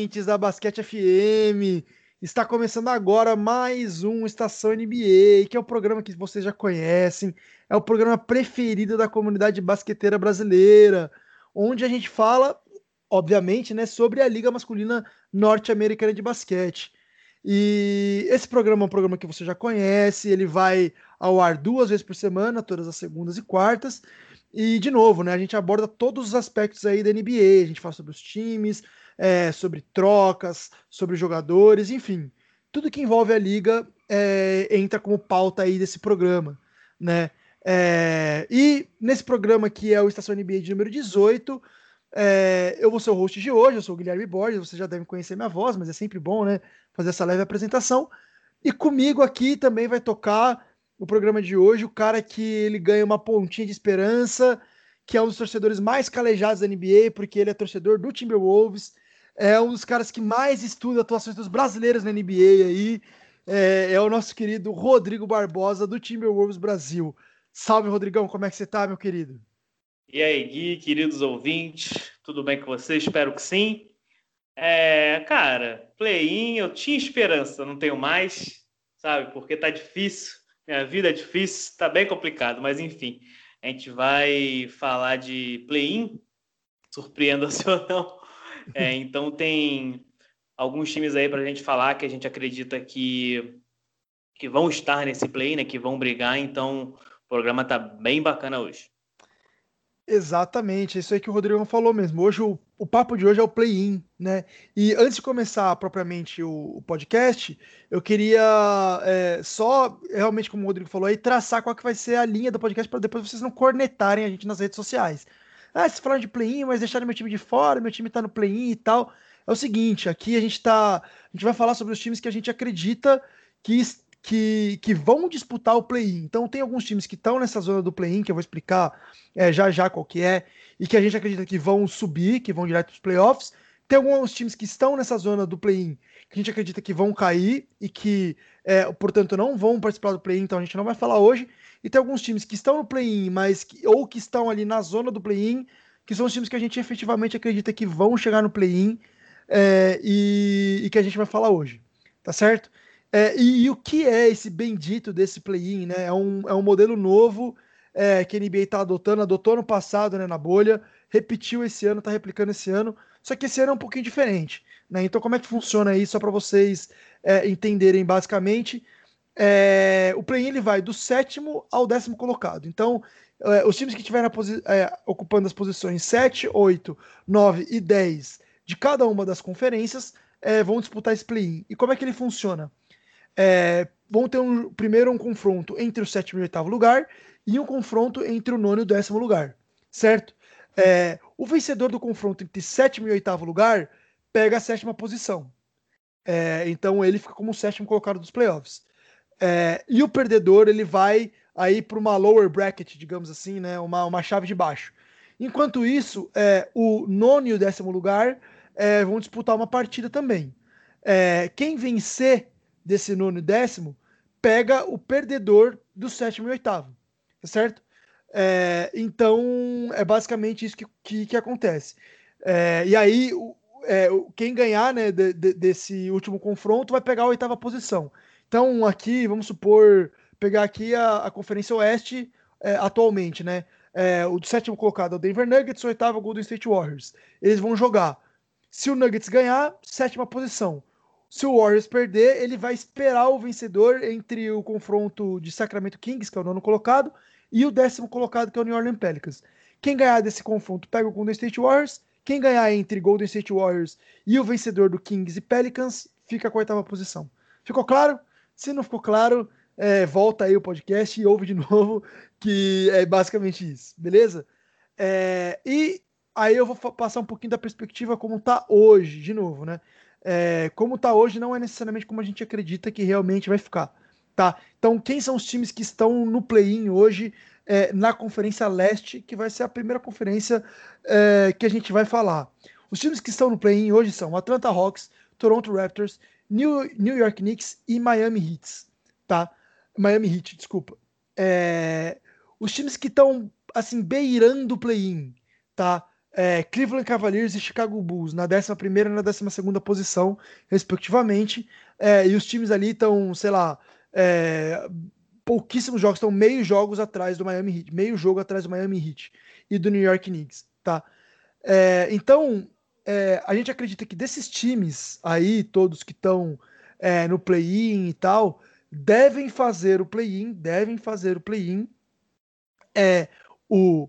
Ouvintes da Basquete FM! Está começando agora mais um Estação NBA, que é o programa que vocês já conhecem, é o programa preferido da comunidade basqueteira brasileira, onde a gente fala, obviamente, né, sobre a Liga Masculina Norte-Americana de Basquete. E esse programa é um programa que você já conhece, ele vai ao ar duas vezes por semana, todas as segundas e quartas. E, de novo, né, a gente aborda todos os aspectos aí da NBA, a gente fala sobre os times, é, sobre trocas, sobre jogadores, enfim. Tudo que envolve a liga é, entra como pauta aí desse programa, né? É, e nesse programa que é o Estação NBA de número 18, é, eu vou ser o host de hoje, eu sou o Guilherme Borges, vocês já devem conhecer minha voz, mas é sempre bom, né, fazer essa leve apresentação. E comigo aqui também vai tocar o programa de hoje, o cara que ele ganha uma pontinha de esperança, que é um dos torcedores mais calejados da NBA, porque ele é torcedor do Timberwolves, é um dos caras que mais estuda atuações dos brasileiros na NBA aí, é, é o nosso querido Rodrigo Barbosa do Timberwolves Brasil. Salve, Rodrigão, como é que você tá, meu querido? E aí, Gui, queridos ouvintes, tudo bem com vocês? Espero que sim. É, cara, play-in, eu tinha esperança, não tenho mais, sabe? Porque tá difícil minha vida é difícil, tá bem complicado, mas enfim, a gente vai falar de play-in, surpreenda-se ou não. É, então tem alguns times aí para a gente falar que a gente acredita que, que vão estar nesse play, né? Que vão brigar. Então o programa tá bem bacana hoje. Exatamente, isso aí que o Rodrigo falou mesmo. Hoje o, o papo de hoje é o play-in, né? E antes de começar propriamente o, o podcast, eu queria é, só, realmente, como o Rodrigo falou aí, traçar qual que vai ser a linha do podcast para depois vocês não cornetarem a gente nas redes sociais. Ah, vocês falaram de play-in, mas deixaram meu time de fora, meu time tá no play-in e tal. É o seguinte, aqui a gente tá. A gente vai falar sobre os times que a gente acredita que que, que vão disputar o play-in. Então tem alguns times que estão nessa zona do play-in, que eu vou explicar é, já já qual que é, e que a gente acredita que vão subir, que vão direto para os playoffs. Tem alguns times que estão nessa zona do play-in, que a gente acredita que vão cair e que, é, portanto, não vão participar do play-in, então a gente não vai falar hoje. E tem alguns times que estão no play-in, mas que, ou que estão ali na zona do play-in, que são os times que a gente efetivamente acredita que vão chegar no play-in é, e, e que a gente vai falar hoje. Tá certo? É, e, e, o que é esse bendito desse play-in, né? É um, é um modelo novo é, que a NBA está adotando, adotou no passado, né, na bolha, repetiu esse ano, está replicando esse ano, só que esse ano é um pouquinho diferente, né? Então, como é que funciona aí, só para vocês é, entenderem basicamente? É, o play-in ele vai do sétimo ao décimo colocado. Então, é, os times que estiverem é, ocupando as posições 7, 8, 9 e 10 de cada uma das conferências vão disputar esse play-in. E como é que ele funciona? é, vão ter um, primeiro um confronto entre o sétimo e o oitavo lugar e um confronto entre o nono e o décimo lugar, certo? É, o vencedor do confronto entre sétimo e oitavo lugar pega a sétima posição. É, então ele fica como o sétimo colocado dos playoffs. É, e o perdedor ele vai aí para uma lower bracket, digamos assim, né? Uma, uma chave de baixo. Enquanto isso, é, o nono e o décimo lugar é, vão disputar uma partida também. É, quem vencer desse nono e décimo pega o perdedor do sétimo e oitavo, tá certo? É, então é basicamente isso que, que, que acontece. É, e aí, o, quem ganhar né, de, de, desse último confronto vai pegar a oitava posição. Então, aqui, vamos supor, pegar aqui a, a Conferência Oeste é, atualmente, né? É, o sétimo colocado é o Denver Nuggets, o oitavo é o Golden State Warriors. Eles vão jogar. Se o Nuggets ganhar, sétima posição. Se o Warriors perder, ele vai esperar o vencedor entre o confronto de Sacramento Kings, que é o nono colocado, e o décimo colocado, que é o New Orleans Pelicans. Quem ganhar desse confronto pega o Golden State Warriors. Quem ganhar entre Golden State Warriors e o vencedor do Kings e Pelicans fica com a oitava posição. Ficou claro? Se não ficou claro, é, volta aí o podcast e ouve de novo, que é basicamente isso, beleza? É, e aí eu vou passar um pouquinho da perspectiva como tá hoje, de novo, né? é, como está hoje, não é necessariamente como a gente acredita que realmente vai ficar. Tá? Então, quem são os times que estão no play-in hoje é, na Conferência Leste, que vai ser a primeira conferência é, que a gente vai falar? Os times que estão no play-in hoje são Atlanta Hawks, Toronto Raptors, New, New York Knicks e Miami Heat. Tá? Miami Heat, desculpa. É, os times que estão assim beirando o play-in, tá? é, Cleveland Cavaliers e Chicago Bulls na 11 e na 12 posição, respectivamente. É, e os times ali estão, sei lá, é, pouquíssimos jogos, estão meio jogos atrás do Miami Heat, meio jogo atrás do Miami Heat e do New York Knicks, tá? É, então, é, a gente acredita que desses times aí, todos que estão é, no play-in e tal, devem fazer o play-in, devem fazer o play-in. É, o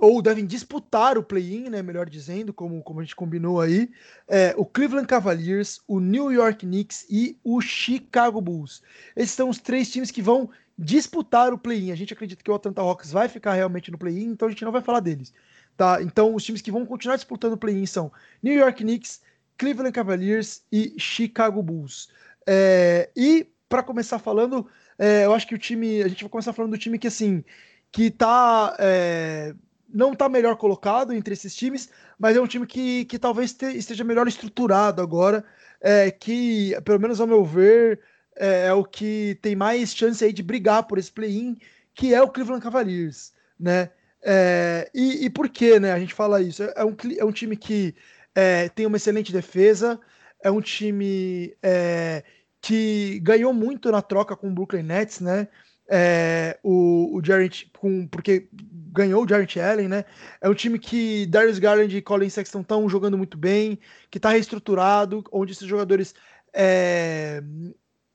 ou devem disputar o play-in, né, melhor dizendo, como, como a gente combinou aí, é, o Cleveland Cavaliers, o New York Knicks e o Chicago Bulls. Esses são os três times que vão disputar o play-in. A gente acredita que o Atlanta Hawks vai ficar realmente no play-in, então a gente não vai falar deles. Tá? Então os times que vão continuar disputando o play-in são New York Knicks, Cleveland Cavaliers e Chicago Bulls. É, e para começar falando, é, eu acho que o time, a gente vai começar falando do time que assim, que tá é, não está melhor colocado entre esses times, mas é um time que, que talvez te, esteja melhor estruturado agora, é, que, pelo menos ao meu ver, é, é, o que tem mais chance aí de brigar por esse play-in, que é o Cleveland Cavaliers, né? É, e, e, por que né, a gente fala isso? É, um, é um time que é, tem uma excelente defesa, é um time é, que ganhou muito na troca com o Brooklyn Nets, né? É, o, o Jarrett, com, porque ganhou o Jarrett Allen, né? É um time que Darius Garland e Colin Sexton estão jogando muito bem, que está reestruturado, onde esses jogadores é,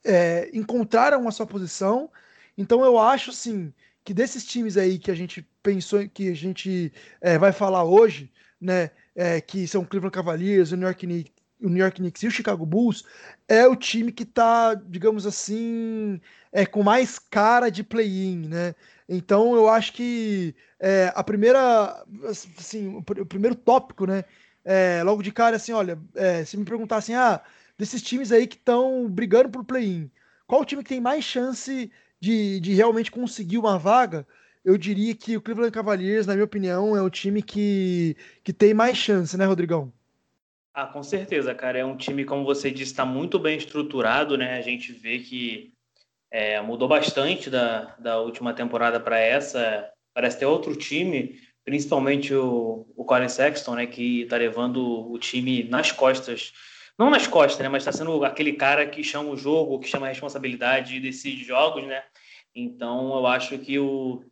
é, encontraram a sua posição. Então eu acho assim que desses times aí que a gente pensou que a gente é, vai falar hoje, né? É, que são o Cleveland Cavaliers, o New York Knicks, o New York Knicks e o Chicago Bulls, é o time que está, digamos assim, é, com mais cara de play-in, né? Então eu acho que é, a primeira, assim, o, primeiro tópico, né? É, logo de cara, assim, olha, é, se me perguntassem, ah, desses times aí que estão brigando por play-in, qual o time que tem mais chance de, de realmente conseguir uma vaga? Eu diria que o Cleveland Cavaliers, na minha opinião, é o time que, que tem mais chance, né, Rodrigão? Ah, com certeza, cara. É um time, como você disse, está muito bem estruturado, né? A gente vê que é, mudou bastante da, da última temporada para essa. Parece ter outro time, principalmente o, o Colin Sexton, né? Que está levando o time nas costas. Não nas costas, né? Mas está sendo aquele cara que chama o jogo, que chama a responsabilidade e decide jogos, né? Então, eu acho que o,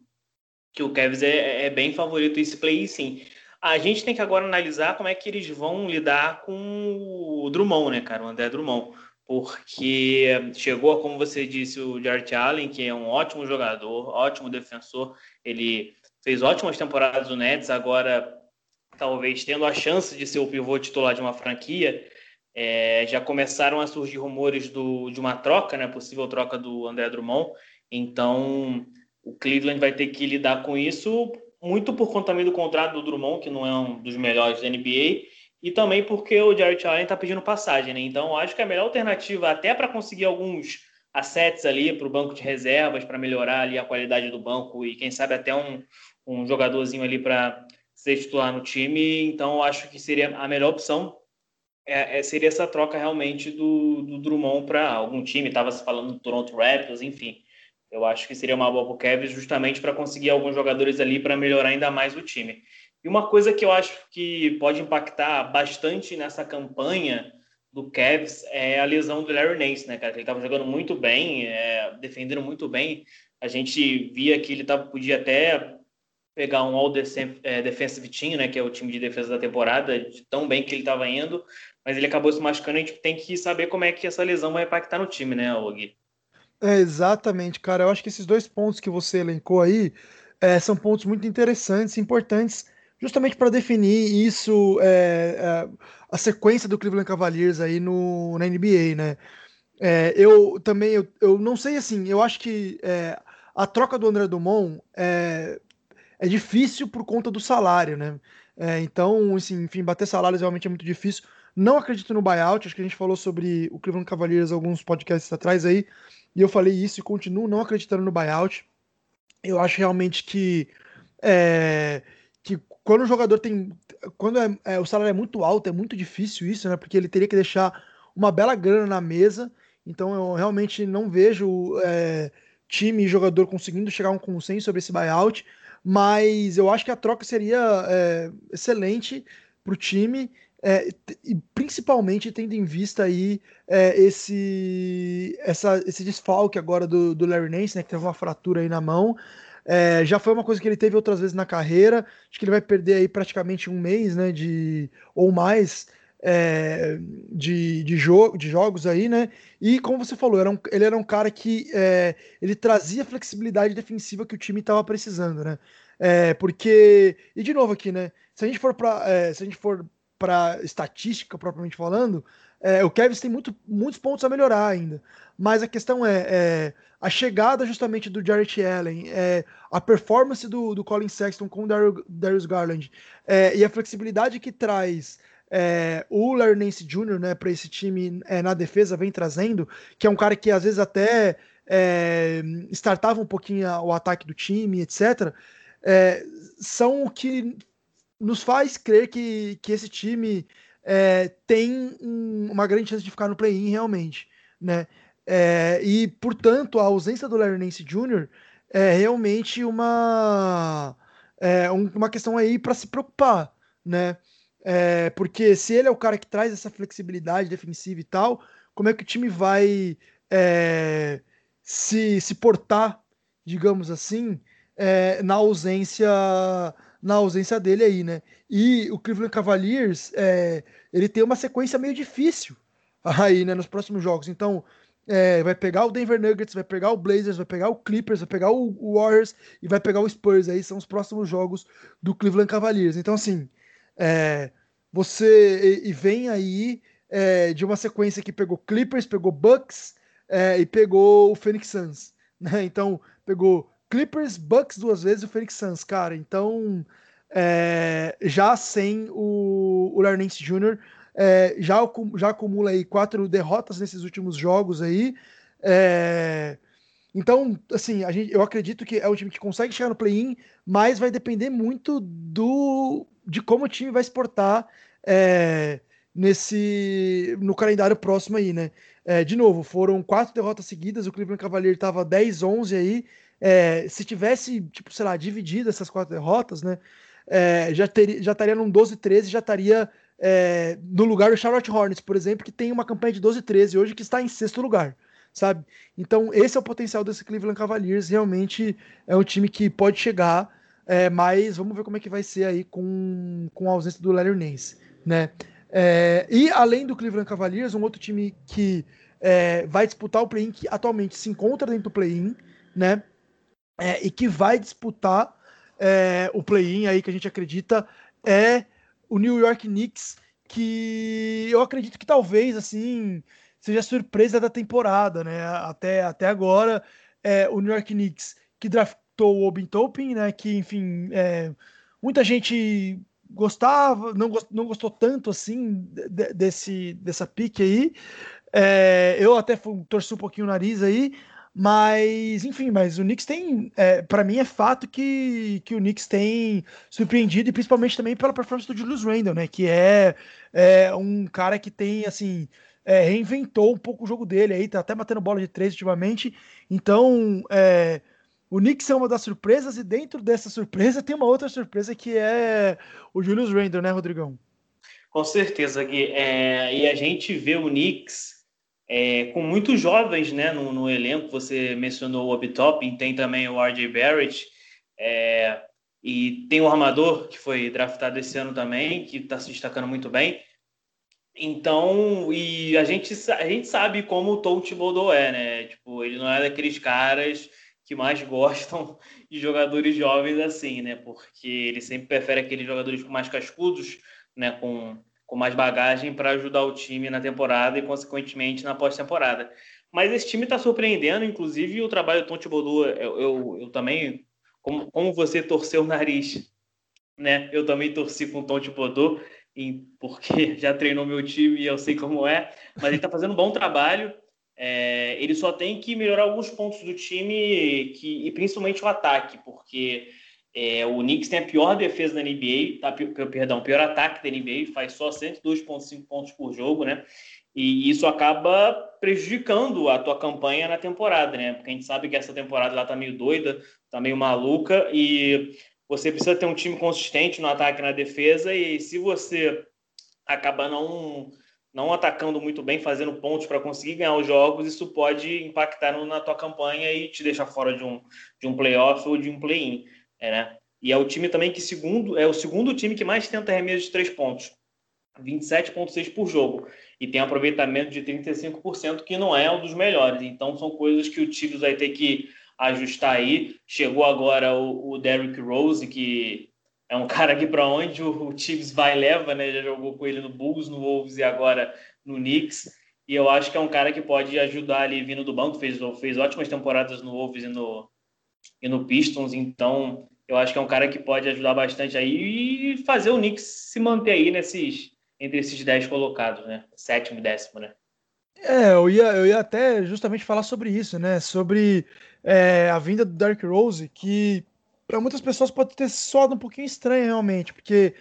que o Cavs é, é bem favorito esse play, sim. A gente tem que agora analisar como é que eles vão lidar com o Drummond, né, cara? O André Drummond. Porque chegou, como você disse, o Jarrett Allen, que é um ótimo jogador, ótimo defensor. Ele fez ótimas temporadas no Nets, agora talvez tendo a chance de ser o pivô titular de uma franquia. É, já começaram a surgir rumores do, de uma troca, né, possível troca do André Drummond. Então, o Cleveland vai ter que lidar com isso muito por conta também do contrato do Drummond, que não é um dos melhores da NBA, e também porque o Jarrett Allen está pedindo passagem, né? Então, acho que a melhor alternativa, até para conseguir alguns assets ali para o banco de reservas, para melhorar ali a qualidade do banco e quem sabe até um, um jogadorzinho ali para ser titular no time. Então, acho que seria a melhor opção é, é, seria essa troca realmente do, do Drummond para algum time. Estava se falando do Toronto Raptors, enfim. Eu acho que seria uma boa para o Kevin justamente para conseguir alguns jogadores ali para melhorar ainda mais o time. E uma coisa que eu acho que pode impactar bastante nessa campanha do Cavs é a lesão do Larry Nance, né, cara? Ele estava jogando muito bem, é, defendendo muito bem. A gente via que ele tava, podia até pegar um All é, Defensive Team, né, que é o time de defesa da temporada, de tão bem que ele estava indo, mas ele acabou se machucando. A gente tem que saber como é que essa lesão vai impactar no time, né, Og? É, exatamente, cara. Eu acho que esses dois pontos que você elencou aí é, são pontos muito interessantes, importantes, justamente para definir isso, é, é, a sequência do Cleveland Cavaliers aí no, na NBA, né? É, eu também, eu, eu não sei assim, eu acho que é, a troca do André Dumont é, é difícil por conta do salário, né? então, assim, enfim, bater salários realmente é muito difícil. Não acredito no buyout, acho que a gente falou sobre o Cleveland Cavaliers alguns podcasts atrás aí, e eu falei isso e continuo não acreditando no buyout. Eu acho realmente que, é, que quando o jogador tem. Quando é, é, o salário é muito alto, é muito difícil isso, né? Porque ele teria que deixar uma bela grana na mesa. Então eu realmente não vejo é, time e jogador conseguindo chegar a um consenso sobre esse buyout. mas eu acho que a troca seria é, excelente para o time. É, e principalmente tendo em vista aí é, esse, essa, esse desfalque agora do, do Larry Nance, né, que teve uma fratura aí na mão. É, já foi uma coisa que ele teve outras vezes na carreira. Acho que ele vai perder aí praticamente um mês, né? De, ou mais é, de, de, jogo, de jogos aí, né? E como você falou, era um, ele era um cara que é, ele trazia a flexibilidade defensiva que o time estava precisando, né? É, porque e de novo aqui, né? Se a gente for para é, se a gente for para estatística propriamente falando, é, o Kevin tem muito, muitos pontos a melhorar ainda. Mas a questão é, é a chegada justamente do Jarrett Allen, é, a performance do, do Colin Sexton com o Darius Garland é, e a flexibilidade que traz é, o Larry Nance Jr. né, para esse time é, na defesa vem trazendo, que é um cara que às vezes até startava um pouquinho o ataque do time, etc., são o que nos faz crer que, que esse time é, tem um, uma grande chance de ficar no play-in realmente, né? É, e, portanto, a ausência do Larry Nance Jr. é realmente uma, é, uma questão aí para se preocupar, né? É, porque se ele é o cara que traz essa flexibilidade defensiva e tal, como é que o time vai é, se, se portar, digamos assim, é, na ausência na ausência dele aí, né? E o Cleveland Cavaliers, é, ele tem uma sequência meio difícil aí, né, nos próximos jogos. Então, é, vai pegar o Denver Nuggets, vai pegar o Blazers, vai pegar o Clippers, vai pegar o Warriors e vai pegar o Spurs. Aí são os próximos jogos do Cleveland Cavaliers. Então, assim, é, você e, vem aí é, de uma sequência que pegou Clippers, pegou Bucks é, e pegou o Phoenix Suns. Né? Então, pegou Clippers, Bucks duas vezes e o Phoenix Suns, cara. Então, é, já sem o, o Larry Nance Jr., é, já, já acumula aí quatro derrotas nesses últimos jogos aí. É, então, assim, a gente, eu acredito que é um time que consegue chegar no play-in, mas vai depender muito do de como o time vai exportar é, nesse no calendário próximo aí, né? É, de novo, foram quatro derrotas seguidas, o Cleveland Cavalier estava 10-11 aí. É, se tivesse, tipo, sei lá, dividido essas quatro derrotas, né? É, já, teria, já estaria num 12-13, já estaria é, no lugar do Charlotte Hornets, por exemplo, que tem uma campanha de 12-13 hoje que está em sexto lugar, sabe? Então, esse é o potencial desse Cleveland Cavaliers. Realmente é um time que pode chegar, é, mas vamos ver como é que vai ser aí com, com a ausência do Larry Nance, né? É, e além do Cleveland Cavaliers, um outro time que é, vai disputar o play-in, que atualmente se encontra dentro do play-in, né? É, e que vai disputar é, o play-in aí que a gente acredita é o New York Knicks, que eu acredito que talvez assim seja a surpresa da temporada, né? Até, até agora, é, o New York Knicks que draftou o Obin Topin, né? Que enfim, é, muita gente gostava, não, gost, não gostou tanto assim de, desse dessa pique aí. É, eu até torci um pouquinho o nariz aí, mas, enfim, mas o Knicks tem. É, para mim é fato que, que o Knicks tem surpreendido, e principalmente também pela performance do Julius Randle, né? Que é, é um cara que tem, assim. É, reinventou um pouco o jogo dele aí, tá até batendo bola de três ultimamente. Então, é, o Knicks é uma das surpresas, e dentro dessa surpresa tem uma outra surpresa que é o Julius Randle, né, Rodrigão? Com certeza, Gui. É, e a gente vê o Knicks é, com muitos jovens né, no, no, elenco. Você mencionou o Obitop, tem também o RJ Barrett, é, e tem o armador, que foi draftado esse ano também, que está se destacando muito bem. Então, e a gente, a gente sabe como o Tom Thibodeau é, né? Tipo, ele não é daqueles caras que mais gostam de jogadores jovens assim, né? Porque ele sempre prefere aqueles jogadores mais cascudos, né? Com com mais bagagem para ajudar o time na temporada e, consequentemente, na pós-temporada. Mas esse time está surpreendendo, inclusive o trabalho do Tom Thibodeau, eu, eu, eu também, como, como, você torceu o nariz, né? Eu também torci com o Tom Thibodeau, porque já treinou meu time e eu sei como é, mas ele está fazendo um bom trabalho. É, ele só tem que melhorar alguns pontos do time que, e principalmente o ataque, porque é, o Knicks tem a pior defesa da NBA, tá, perdão, pior ataque da NBA, faz só 102,5 pontos por jogo, né? E isso acaba prejudicando a tua campanha na temporada, né? Porque a gente sabe que essa temporada lá tá meio doida, tá meio maluca, e você precisa ter um time consistente no ataque e na defesa, e se você acaba não, não atacando muito bem, fazendo pontos para conseguir ganhar os jogos, isso pode impactar na tua campanha e te deixar fora de um, de um playoff ou de um play-in. É, né? E é o time também que segundo é o segundo time que mais tenta arremesso de três pontos. 27,6 por jogo. E tem aproveitamento de 35%, que não é um dos melhores. Então, são coisas que o Tigres vai ter que ajustar aí. Chegou agora o, o Derrick Rose, que é um cara que para onde o, o Tigres vai leva, né? Já jogou com ele no Bulls, no Wolves e agora no Knicks. E eu acho que é um cara que pode ajudar ali vindo do banco. Fez, fez ótimas temporadas no Wolves e no, e no Pistons. Então, eu acho que é um cara que pode ajudar bastante aí e fazer o Knicks se manter aí nesses entre esses 10 colocados, né? Sétimo e décimo, né? É, eu ia, eu ia até justamente falar sobre isso, né? Sobre é, a vinda do Dark Rose, que para muitas pessoas pode ter soado um pouquinho estranho realmente, porque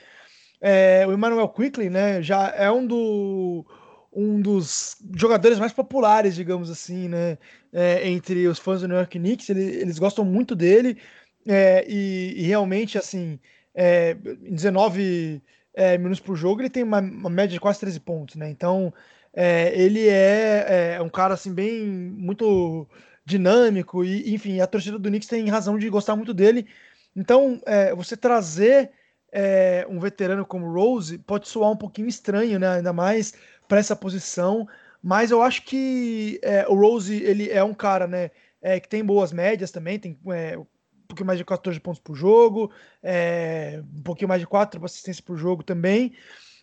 é, o Emmanuel Quickly, né, já é um, do, um dos jogadores mais populares, digamos assim, né, é, entre os fãs do New York Knicks, ele, eles gostam muito dele, é, e, e, realmente, assim, é, em 19 é, minutos por jogo, ele tem uma, uma, média de quase 13 pontos, né? Então, é, ele é, é, um cara, assim, bem, muito dinâmico e, enfim, a torcida do Knicks tem razão de gostar muito dele. Então, é, você trazer é, um veterano como Rose pode soar um pouquinho estranho, né? Ainda mais para essa posição. Mas eu acho que é, o Rose ele é um cara, né? É, que tem boas médias também, tem é, pouquinho mais de 14 pontos por jogo, é, um pouquinho mais de 4 assistências por jogo também.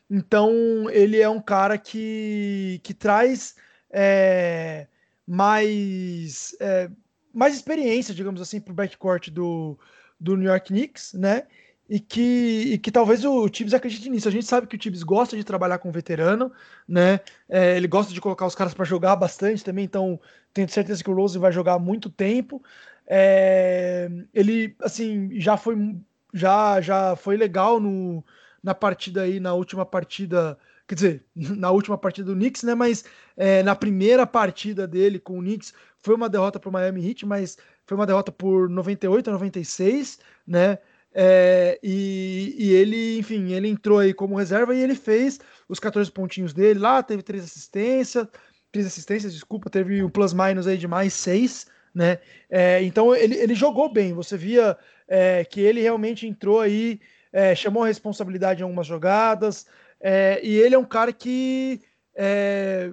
Então, ele é um cara que, que traz é, mais, é, mais experiência, digamos assim, para o backcourt do, do New York Knicks, né? E que, e que talvez o Tibbs acredite nisso. A gente sabe que o Tibbs gosta de trabalhar com veterano, né? É, ele gosta de colocar os caras para jogar bastante também, então tenho certeza que o Rose vai jogar muito tempo. É, ele, assim, já foi, já, já foi legal no, na partida aí, na última partida, quer dizer, na última partida do Knicks, né? Mas é, na primeira partida dele com o Knicks foi uma derrota para o Miami Heat, mas foi uma derrota por 98 a 96, né? É, e, e, ele, enfim, ele entrou aí como reserva e ele fez os 14 pontinhos dele lá, teve três assistências, três assistências, desculpa, teve um plus-minus aí de mais seis, né? É, então ele, ele jogou bem, você via é, que ele realmente entrou aí, é, chamou a responsabilidade em algumas jogadas, é, e ele é um cara que é,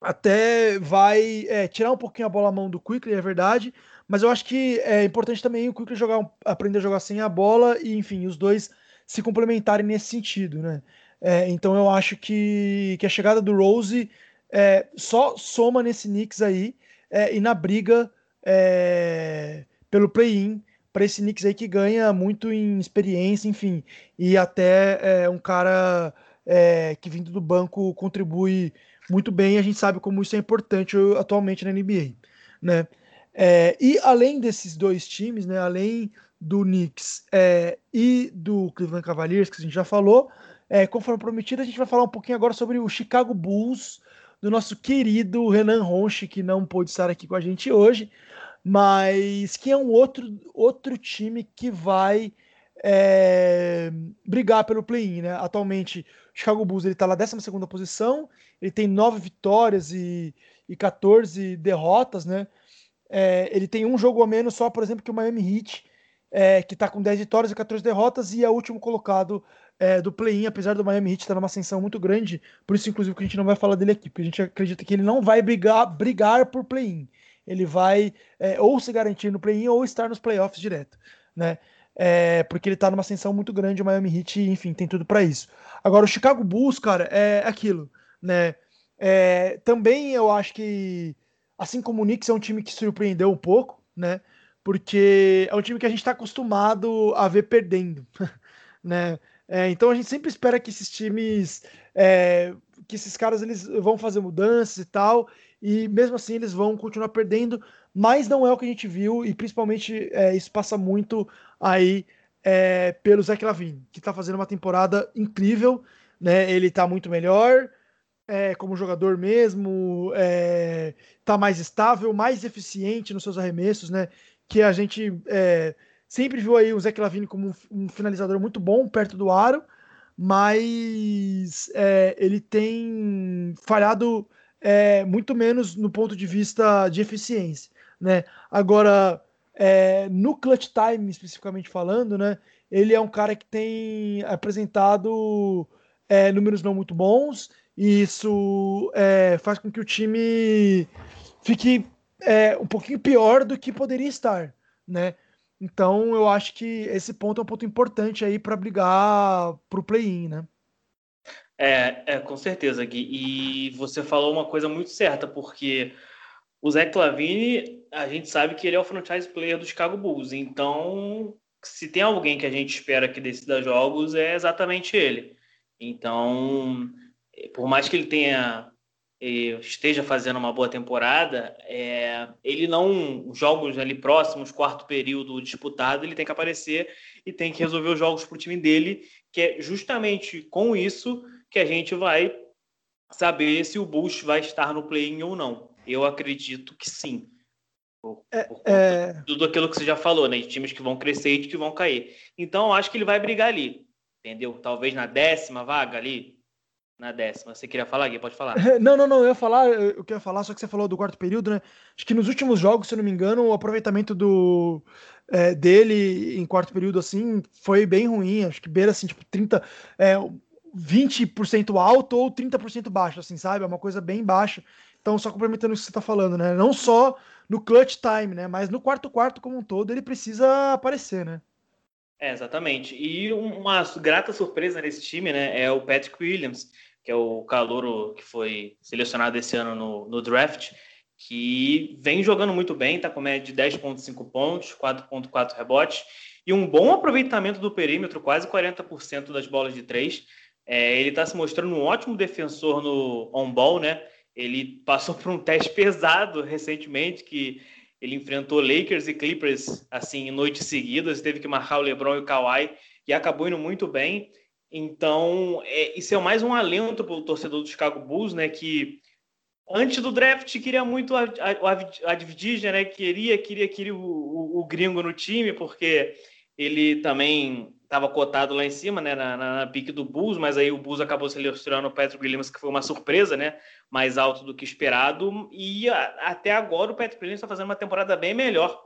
até vai é, tirar um pouquinho a bola à mão do Quickly, é verdade, mas eu acho que é importante também o Quickly jogar, aprender a jogar sem a bola e, enfim, os dois se complementarem nesse sentido, né? então eu acho que, que a chegada do Rose só soma nesse Knicks aí, é, e na briga é, pelo play-in para esse Knicks aí que ganha muito em experiência, enfim, e até é, um cara é, que vindo do banco contribui muito bem. A gente sabe como isso é importante atualmente na NBA, né? É, e além desses dois times, né, além do Knicks é, e do Cleveland Cavaliers, que a gente já falou, é, conforme prometido, a gente vai falar um pouquinho agora sobre o Chicago Bulls, do nosso querido Renan Ronchi, que não pôde estar aqui com a gente hoje, mas que é um outro, outro time que vai é, brigar pelo play-in, né? Atualmente, o Chicago Bulls está na 12 posição, ele tem 9 vitórias e, e 14 derrotas, né? É, ele tem um jogo a menos só, por exemplo, que o Miami Heat, é, que está com 10 vitórias e 14 derrotas, e é o último colocado é, do play-in, apesar do Miami Heat estar numa ascensão muito grande, por isso, inclusive, que a gente não vai falar dele aqui, porque a gente acredita que ele não vai brigar, brigar por play-in. Ele vai é, ou se garantir no play-in ou estar nos playoffs direto, né? É, porque ele está numa ascensão muito grande, o Miami Heat, enfim, tem tudo para isso. Agora, o Chicago Bulls, cara, é aquilo, né? É, também eu acho que, assim como o Knicks, é um time que surpreendeu um pouco, né? Porque é um time que a gente está acostumado a ver perdendo, né? É, então a gente sempre espera que esses times, é, que esses caras eles vão fazer mudanças e tal, e mesmo assim eles vão continuar perdendo, mas não é o que a gente viu, e principalmente é, isso passa muito aí é, pelo Zach Lavine, que está fazendo uma temporada incrível, né? Ele está muito melhor. É, como jogador mesmo, está é, mais estável, mais eficiente nos seus arremessos, né? Que a gente sempre viu aí o Zé Lavine como um, um, finalizador muito bom perto do aro, mas é, ele tem falhado é, muito menos no ponto de vista de eficiência, né? Agora, é, no clutch time especificamente falando, né? Ele é um cara que tem apresentado é, números não muito bons e isso é, faz com que o time fique é, um pouquinho pior do que poderia estar, né? Então eu acho que esse ponto é um ponto importante aí para brigar para o play-in, né? É, é, com certeza, Gui. E você falou uma coisa muito certa, porque o Zé Clavini, a gente sabe que ele é o franchise player do Chicago Bulls. Então, se tem alguém que a gente espera que decida jogos, é exatamente ele. Então, por mais que ele tenha esteja fazendo uma boa temporada, é, ele não jogos ali próximos, quarto período disputado, ele tem que aparecer e tem que resolver os jogos para o time dele, que é justamente com isso que a gente vai saber se o Bush vai estar no play-in ou não. Eu acredito que sim. Por, é, por é... tudo aquilo que você já falou, né? De times que vão crescer e que vão cair. Então, eu acho que ele vai brigar ali. Entendeu? Talvez na décima vaga ali, na décima. Você queria falar, Gui? Pode falar. Não, não, não. Eu ia falar, eu queria falar, só que você falou do quarto período, né? Acho que nos últimos jogos, se eu não me engano, o aproveitamento do é, dele em quarto período, assim, foi bem ruim. Acho que beira, assim, tipo, 30, é, 20% alto ou 30% baixo, assim, sabe? É uma coisa bem baixa. Então, só complementando o que você tá falando, né? Não só no clutch time, né? Mas no quarto quarto como um todo, ele precisa aparecer, né? É, exatamente. E uma grata surpresa nesse time, né, é o Patrick Williams, que é o calouro que foi selecionado esse ano no, no draft, que vem jogando muito bem, está com média de 10,5 pontos, 4,4 rebotes e um bom aproveitamento do perímetro, quase 40% das bolas de três. É, ele está se mostrando um ótimo defensor no on-ball, né? Ele passou por um teste pesado recentemente, que ele enfrentou Lakers e Clippers assim em noites seguidas, teve que marcar o LeBron e o Kawhi e acabou indo muito bem. Então, é, isso é mais um alento para o torcedor do Chicago Bulls, né? Que antes do draft queria muito a, a, a Advidia, né? Queria, queria, queria o, o, o, gringo no time, porque ele também estava cotado lá em cima, né, na, na, na, pique do Bulls, mas aí o Bulls acabou selecionando o Patrick Williams, que foi uma surpresa, né, mais alto do que esperado, e a, até agora o Patrick Williams está fazendo uma temporada bem melhor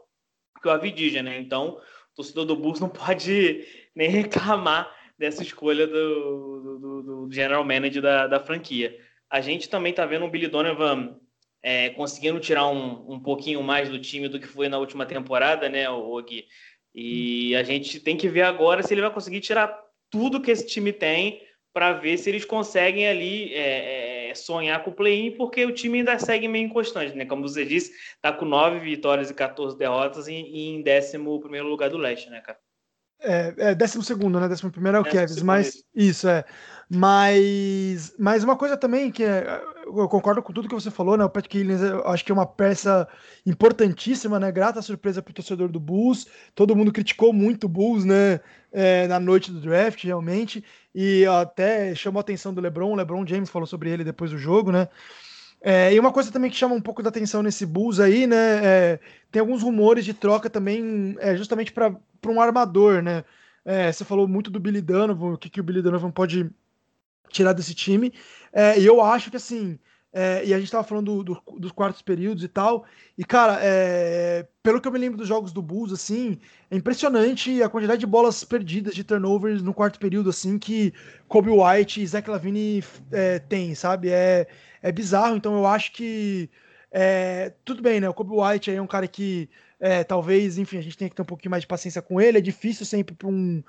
que o Avidigia, né, então o torcedor do Bulls não pode nem reclamar dessa escolha do, do, do general manager da, da, franquia. A gente também está vendo o Billy Donovan é, conseguindo tirar um, um pouquinho mais do time do que foi na última temporada, né, o? E a gente tem que ver agora se ele vai conseguir tirar tudo que esse time tem para ver se eles conseguem ali é, é, sonhar com o play-in, porque o time ainda segue meio inconstante, né? Como você disse, tá com nove vitórias e 14 derrotas e em décimo primeiro lugar do leste, né, cara? É, é décimo segundo, né? Décimo primeiro é o Kevs, mas isso é. Mas, mas uma coisa também que é, eu concordo com tudo que você falou, né? O Patrick Williams eu acho que é uma peça importantíssima, né? Grata surpresa para o torcedor do Bulls. Todo mundo criticou muito o Bulls, né? É, na noite do draft, realmente. E até chamou a atenção do LeBron. O LeBron James falou sobre ele depois do jogo, né? É, e uma coisa também que chama um pouco da atenção nesse Bulls aí, né? É, tem alguns rumores de troca também, é, justamente para um armador, né? É, você falou muito do Billy Donovan, o que, que o Billy Donovan pode tirar desse time. É, e eu acho que assim. É, e a gente tava falando do, do, dos quartos períodos e tal. E, cara, é, pelo que eu me lembro dos jogos do Bulls, assim, é impressionante a quantidade de bolas perdidas, de turnovers no quarto período, assim, que Kobe White e Zach Lavine é, tem, sabe? É, é bizarro. Então eu acho que. É, tudo bem, né? O Kobe White é um cara que é, talvez, enfim, a gente tem que ter um pouquinho mais de paciência com ele. É difícil sempre para um,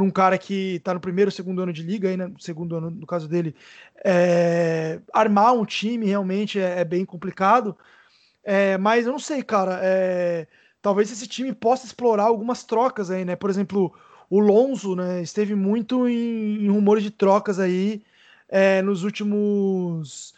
um cara que está no primeiro, segundo ano de liga, aí, né, segundo ano, no caso dele, é, armar um time realmente é, é bem complicado. É, mas eu não sei, cara. É, talvez esse time possa explorar algumas trocas aí, né? Por exemplo, o Lonzo, né, esteve muito em, em rumores de trocas aí nos últimos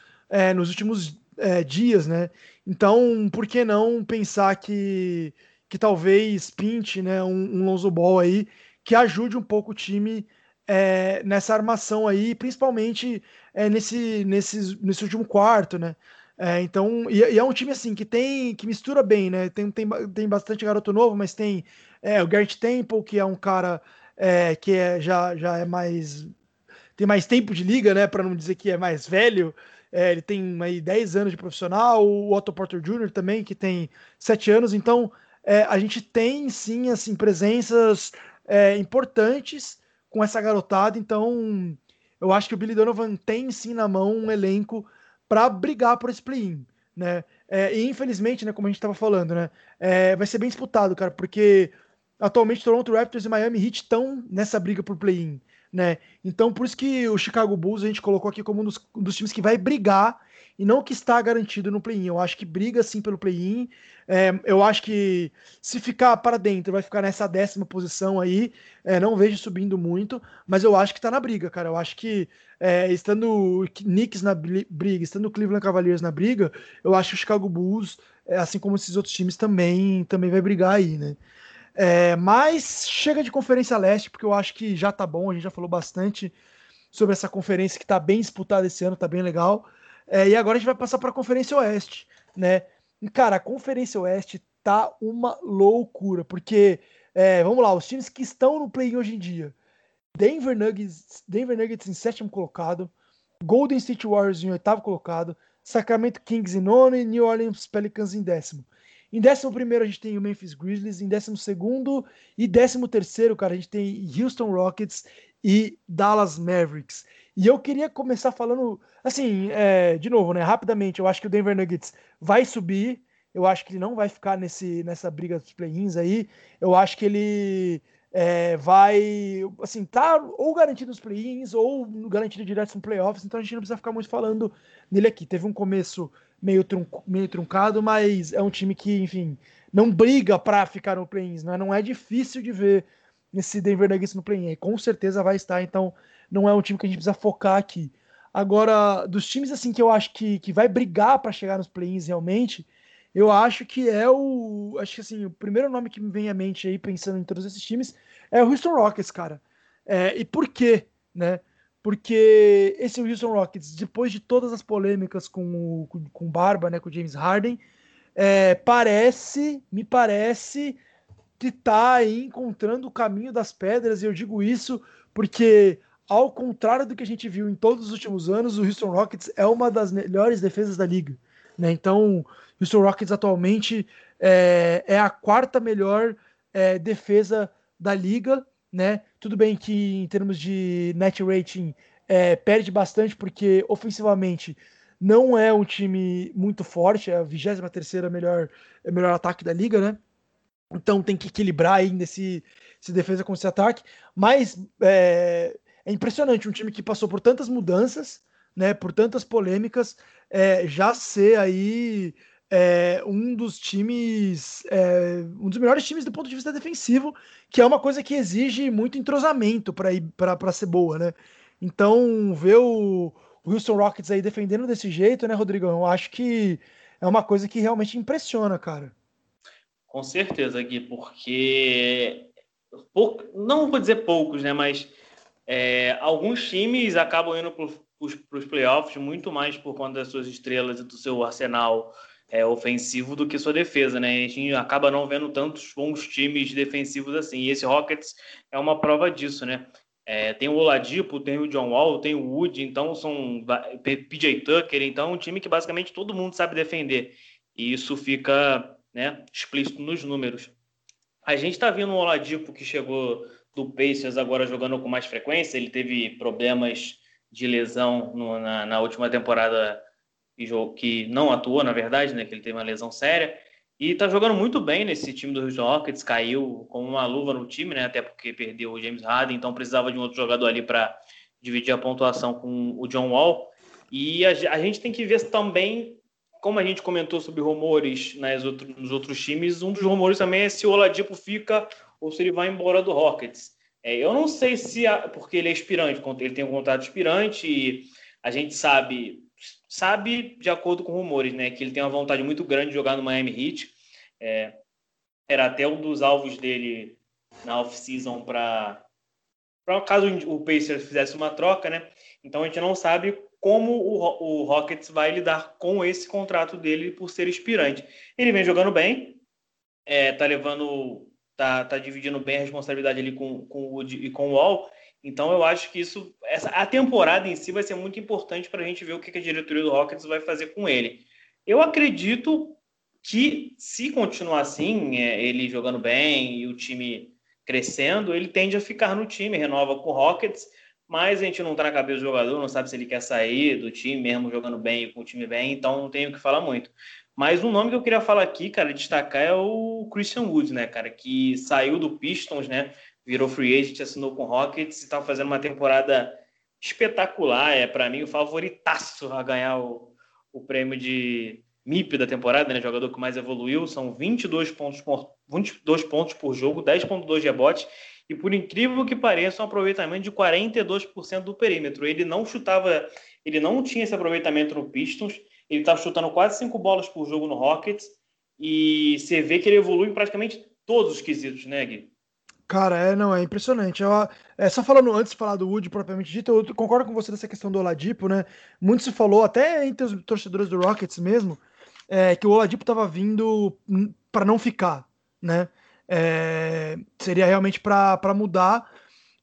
nos últimos dias, né? Então, por que não pensar que, que talvez pinte né, um, um Lonzo Ball aí que ajude um pouco o time é, nessa armação aí, principalmente é, nesse, nesse, nesse último quarto, né? É, então, e, e, é um time assim que tem que mistura bem, né? Tem, tem, tem bastante garoto novo, mas tem é, o Garrett Temple, que é um cara é, que é, já, já é mais. tem mais tempo de liga, né? Para não dizer que é mais velho. É, ele tem aí 10 anos de profissional, o Otto Porter Jr. também, que tem 7 anos. Então, é, a gente tem sim assim, presenças é, importantes com essa garotada. Então, eu acho que o Billy Donovan tem sim na mão um elenco para brigar por esse play-in, né? É, e infelizmente, né, como a gente estava falando, né, é, vai ser bem disputado, cara, porque atualmente Toronto Raptors e Miami Heat estão nessa briga por play-in, né? Então, por isso que o Chicago Bulls a gente colocou aqui como um dos, um dos times que vai brigar e não que está garantido no play-in. Eu acho que briga sim pelo play-in. É, eu acho que se ficar para dentro, vai ficar nessa décima posição aí. É, não vejo subindo muito, mas eu acho que está na briga, cara. Eu acho que é, estando o Knicks na briga, estando o Cleveland Cavaliers na briga, eu acho que o Chicago Bulls, é, assim como esses outros times, também, também vai brigar aí, né? É, mas chega de Conferência Leste, porque eu acho que já tá bom. A gente já falou bastante sobre essa conferência que tá bem disputada esse ano, tá bem legal. É, e agora a gente vai passar para a Conferência Oeste, né? E, cara, a Conferência Oeste tá uma loucura, porque, é, vamos lá, os times que estão no play hoje em dia: Denver Nuggets, Denver Nuggets em sétimo colocado, Golden State Warriors em oitavo colocado, Sacramento Kings em nono e New Orleans Pelicans em décimo. Em décimo primeiro a gente tem o Memphis Grizzlies, em décimo segundo e décimo terceiro, cara, a gente tem Houston Rockets e Dallas Mavericks. E eu queria começar falando, assim, é, de novo, né, rapidamente, eu acho que o Denver Nuggets vai subir, eu acho que ele não vai ficar nesse, nessa briga dos play-ins aí, eu acho que ele é, vai, assim, tá ou garantido nos play-ins ou garantido direto nos playoffs, então a gente não precisa ficar muito falando nele aqui. Teve um começo meio, trunco, meio truncado, mas é um time que, enfim, não briga para ficar no play-ins, né? Não é difícil de ver esse Denver Nuggets no play-in, com certeza vai estar, então não é um time que a gente precisa focar aqui. Agora, dos times assim que eu acho que, que vai brigar para chegar nos play-ins realmente, eu acho que é o. Acho que assim, o primeiro nome que me vem à mente aí, pensando em todos esses times, é o Houston Rockets, cara. É, e por quê? Né? Porque esse Houston Rockets, depois de todas as polêmicas com o com, Barba, né, com o James Harden, é, parece, me parece que tá aí encontrando o caminho das pedras, e eu digo isso porque ao contrário do que a gente viu em todos os últimos anos, o Houston Rockets é uma das melhores defesas da liga. Né? Então, o Houston Rockets atualmente é, é a quarta melhor é, defesa da liga. Né? Tudo bem que em termos de net rating é, perde bastante, porque ofensivamente não é um time muito forte, é a 23 melhor, é melhor ataque da liga, né? Então tem que equilibrar ainda esse, esse defesa com esse ataque. Mas é, é impressionante um time que passou por tantas mudanças, né, por tantas polêmicas, é, já ser aí é, um dos times, é, um dos melhores times do ponto de vista defensivo, que é uma coisa que exige muito entrosamento para ir para ser boa, né? Então ver o, Houston Rockets aí defendendo desse jeito, né, Rodrigão? Eu acho que é uma coisa que realmente impressiona, cara. Com certeza, Gui, porque não vou dizer poucos, né, mas é, alguns times acabam indo para os playoffs muito mais por conta das suas estrelas e do seu arsenal é, ofensivo do que sua defesa, né? A gente acaba não vendo tantos bons times defensivos assim. E esse Rockets é uma prova disso, né? É, tem o Oladipo, tem o John Wall, tem o Wood, então são PJ Tucker, então é um time que basicamente todo mundo sabe defender. E isso fica né, explícito nos números. A gente está vendo o Oladipo que chegou do Pacers agora jogando com mais frequência. Ele teve problemas de lesão no, na, na, última temporada que não atuou, na verdade, né? Que ele teve uma lesão séria. E tá jogando muito bem nesse time do Houston Rockets, caiu como uma luva no time, né? Até porque perdeu o James Harden, então precisava de um outro jogador ali para dividir a pontuação com o John Wall. E a, a, gente tem que ver também, como a gente comentou sobre rumores nas outro, nos outros times, um dos rumores também é se o Oladipo fica ou se ele vai embora do Rockets. É, eu não sei se, porque ele é aspirante, ele tem um contrato aspirante e a gente sabe, sabe de acordo com rumores, né, que ele tem uma vontade muito grande de jogar no Miami Heat. É, era até um dos alvos dele na off-season para caso o Pacers fizesse uma troca, né? Então a gente não sabe como o, o Rockets vai lidar com esse contrato dele por ser expirante. Ele vem jogando bem, é, tá levando, tá, tá dividindo bem a responsabilidade ali com, com o Wood e com o Wall. Então eu acho que isso, essa, a temporada em si vai ser muito importante para a gente ver o que, a diretoria do Rockets vai fazer com ele. Eu acredito que se continuar assim, é, ele jogando bem e o time crescendo, ele tende a ficar no time, renova com o Rockets mas a gente não está na cabeça do jogador, não sabe se ele quer sair do time, mesmo jogando bem e com o time bem, então não tenho o que falar muito. Mas um nome que eu queria falar aqui, cara, destacar é o Christian Wood, né, cara, que saiu do Pistons, né, virou free agent, assinou com o Rockets e está fazendo uma temporada espetacular, é para mim o favoritaço a ganhar o, o prêmio de MIP da temporada, né, jogador que mais evoluiu, são 22 pontos por, 22 pontos por jogo, 10.2 rebotes e por incrível que pareça, um aproveitamento de 42% do perímetro. Ele não chutava, ele não tinha esse aproveitamento no Pistons, ele está chutando quase cinco bolas por jogo no Rockets, e você vê que ele evolui em praticamente todos os quesitos, né, Gui? Cara, é, não, é impressionante. Eu, é, só falando antes de falar do Wood propriamente dito, eu concordo com você dessa questão do Oladipo, né? Muito se falou, até entre os torcedores do Rockets mesmo, é, que o Oladipo estava vindo para não ficar, né? É, seria realmente para mudar.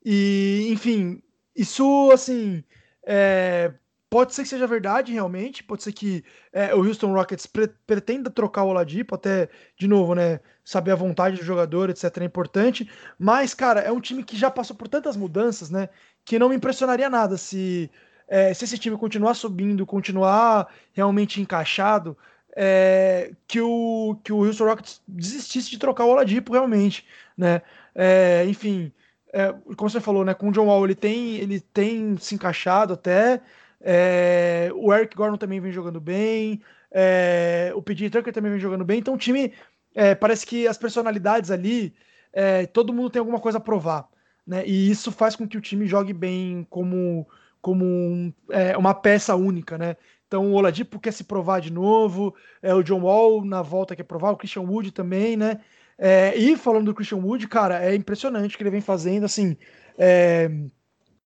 E, enfim, isso assim. É, pode ser que seja verdade, realmente. Pode ser que é, o Houston Rockets pre pretenda trocar o Oladipo, até, de novo, né? Saber a vontade do jogador, etc. é importante. Mas, cara, é um time que já passou por tantas mudanças, né? Que não me impressionaria nada se, é, se esse time continuar subindo, continuar realmente encaixado é, que, o, que o Houston Rockets desistisse de trocar o Oladipo realmente, né? É, enfim, é, como você falou, né? Com o John Wall ele tem, ele tem se encaixado até. É, o Eric Gordon também vem jogando bem. É, o PJ Tucker também vem jogando bem. Então o time é, parece que as personalidades ali, todo mundo tem alguma coisa a provar, né? E isso faz com que o time jogue bem como como um, uma peça única, né? Então o Oladipo quer se provar de novo, é, o John Wall na volta quer provar, o Christian Wood também, né? É, e falando do Christian Wood, cara, é impressionante o que ele vem fazendo, assim, é,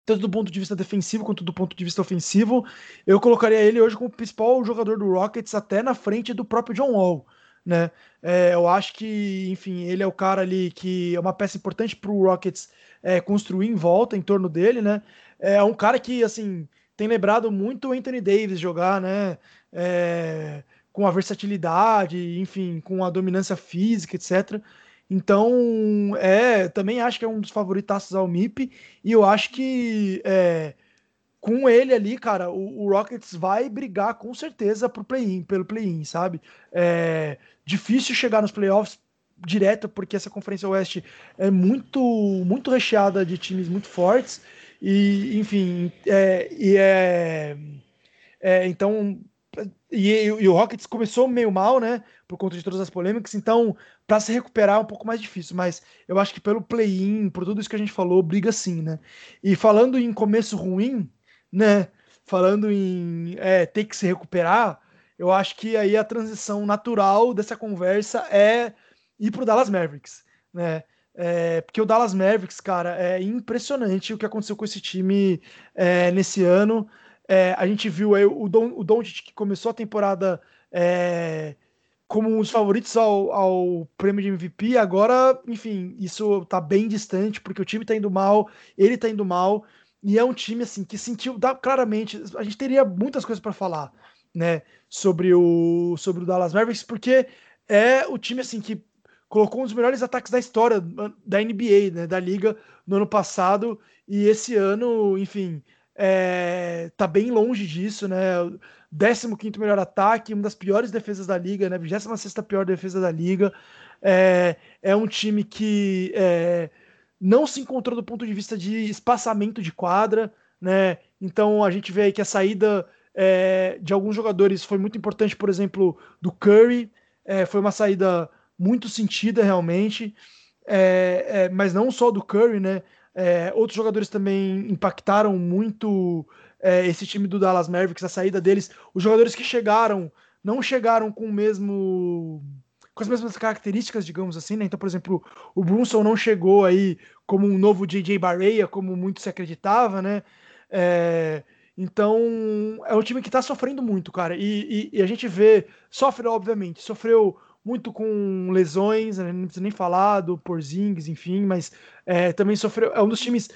tanto do ponto de vista defensivo quanto do ponto de vista ofensivo. Eu colocaria ele hoje como principal jogador do Rockets, até na frente do próprio John Wall. Né? É, eu acho que, enfim, ele é o cara ali que é uma peça importante para o Rockets é, construir em volta, em torno dele, né? É um cara que, assim, tem lembrado muito o Anthony Davis jogar, né? É, com a versatilidade, enfim, com a dominância física, etc. Então, é, também acho que é um dos favoritos ao MIP, e eu acho que é, com ele ali, cara, o, o, Rockets vai brigar com certeza pro play-in, pelo play-in, sabe? É difícil chegar nos playoffs direto, porque essa Conferência Oeste é muito, muito recheada de times muito fortes, e, enfim, é, e é, é então. E, e, o Rockets começou meio mal, né? Por conta de todas as polêmicas, então, para se recuperar é um pouco mais difícil, mas eu acho que pelo play-in, por tudo isso que a gente falou, briga sim, né? E falando em começo ruim, né? Falando em é, ter que se recuperar, eu acho que aí a transição natural dessa conversa é ir pro Dallas Mavericks, né? É, porque o Dallas Mavericks, cara, é impressionante o que aconteceu com esse time é, nesse ano. É, a gente viu aí o, Don, o Doncic que começou a temporada é, como um dos favoritos ao, ao, prêmio de MVP. Agora, enfim, isso tá bem distante, porque o time tá indo mal, ele tá indo mal. E é um time assim que sentiu dá, claramente. A gente teria muitas coisas para falar, né, sobre o sobre o Dallas Mavericks, porque é o time assim que colocou um dos melhores ataques da história da NBA, né, da liga, no ano passado, e esse ano, enfim, é, tá bem longe disso, né? 15 melhor ataque, uma das piores defesas da liga, né? 26 pior defesa da liga. É, é um time que é, não se encontrou do ponto de vista de espaçamento de quadra, né? Então a gente vê aí que a saída é, de alguns jogadores foi muito importante, por exemplo, do Curry, é, foi uma saída muito sentida realmente, é, é, mas não só do Curry, né? É, outros jogadores também impactaram muito é, esse time do Dallas Mavericks, a saída deles. Os jogadores que chegaram não chegaram com o mesmo com as mesmas características, digamos assim, né? Então, por exemplo, o Brunson não chegou aí como um novo JJ Barea, como muito se acreditava, né? É, Então, é um time que tá sofrendo muito, cara. E, e, e a gente vê, sofre, obviamente, sofreu muito com lesões, né? não precisa nem falar do Porzingis, enfim, mas é, também sofreu. É um dos times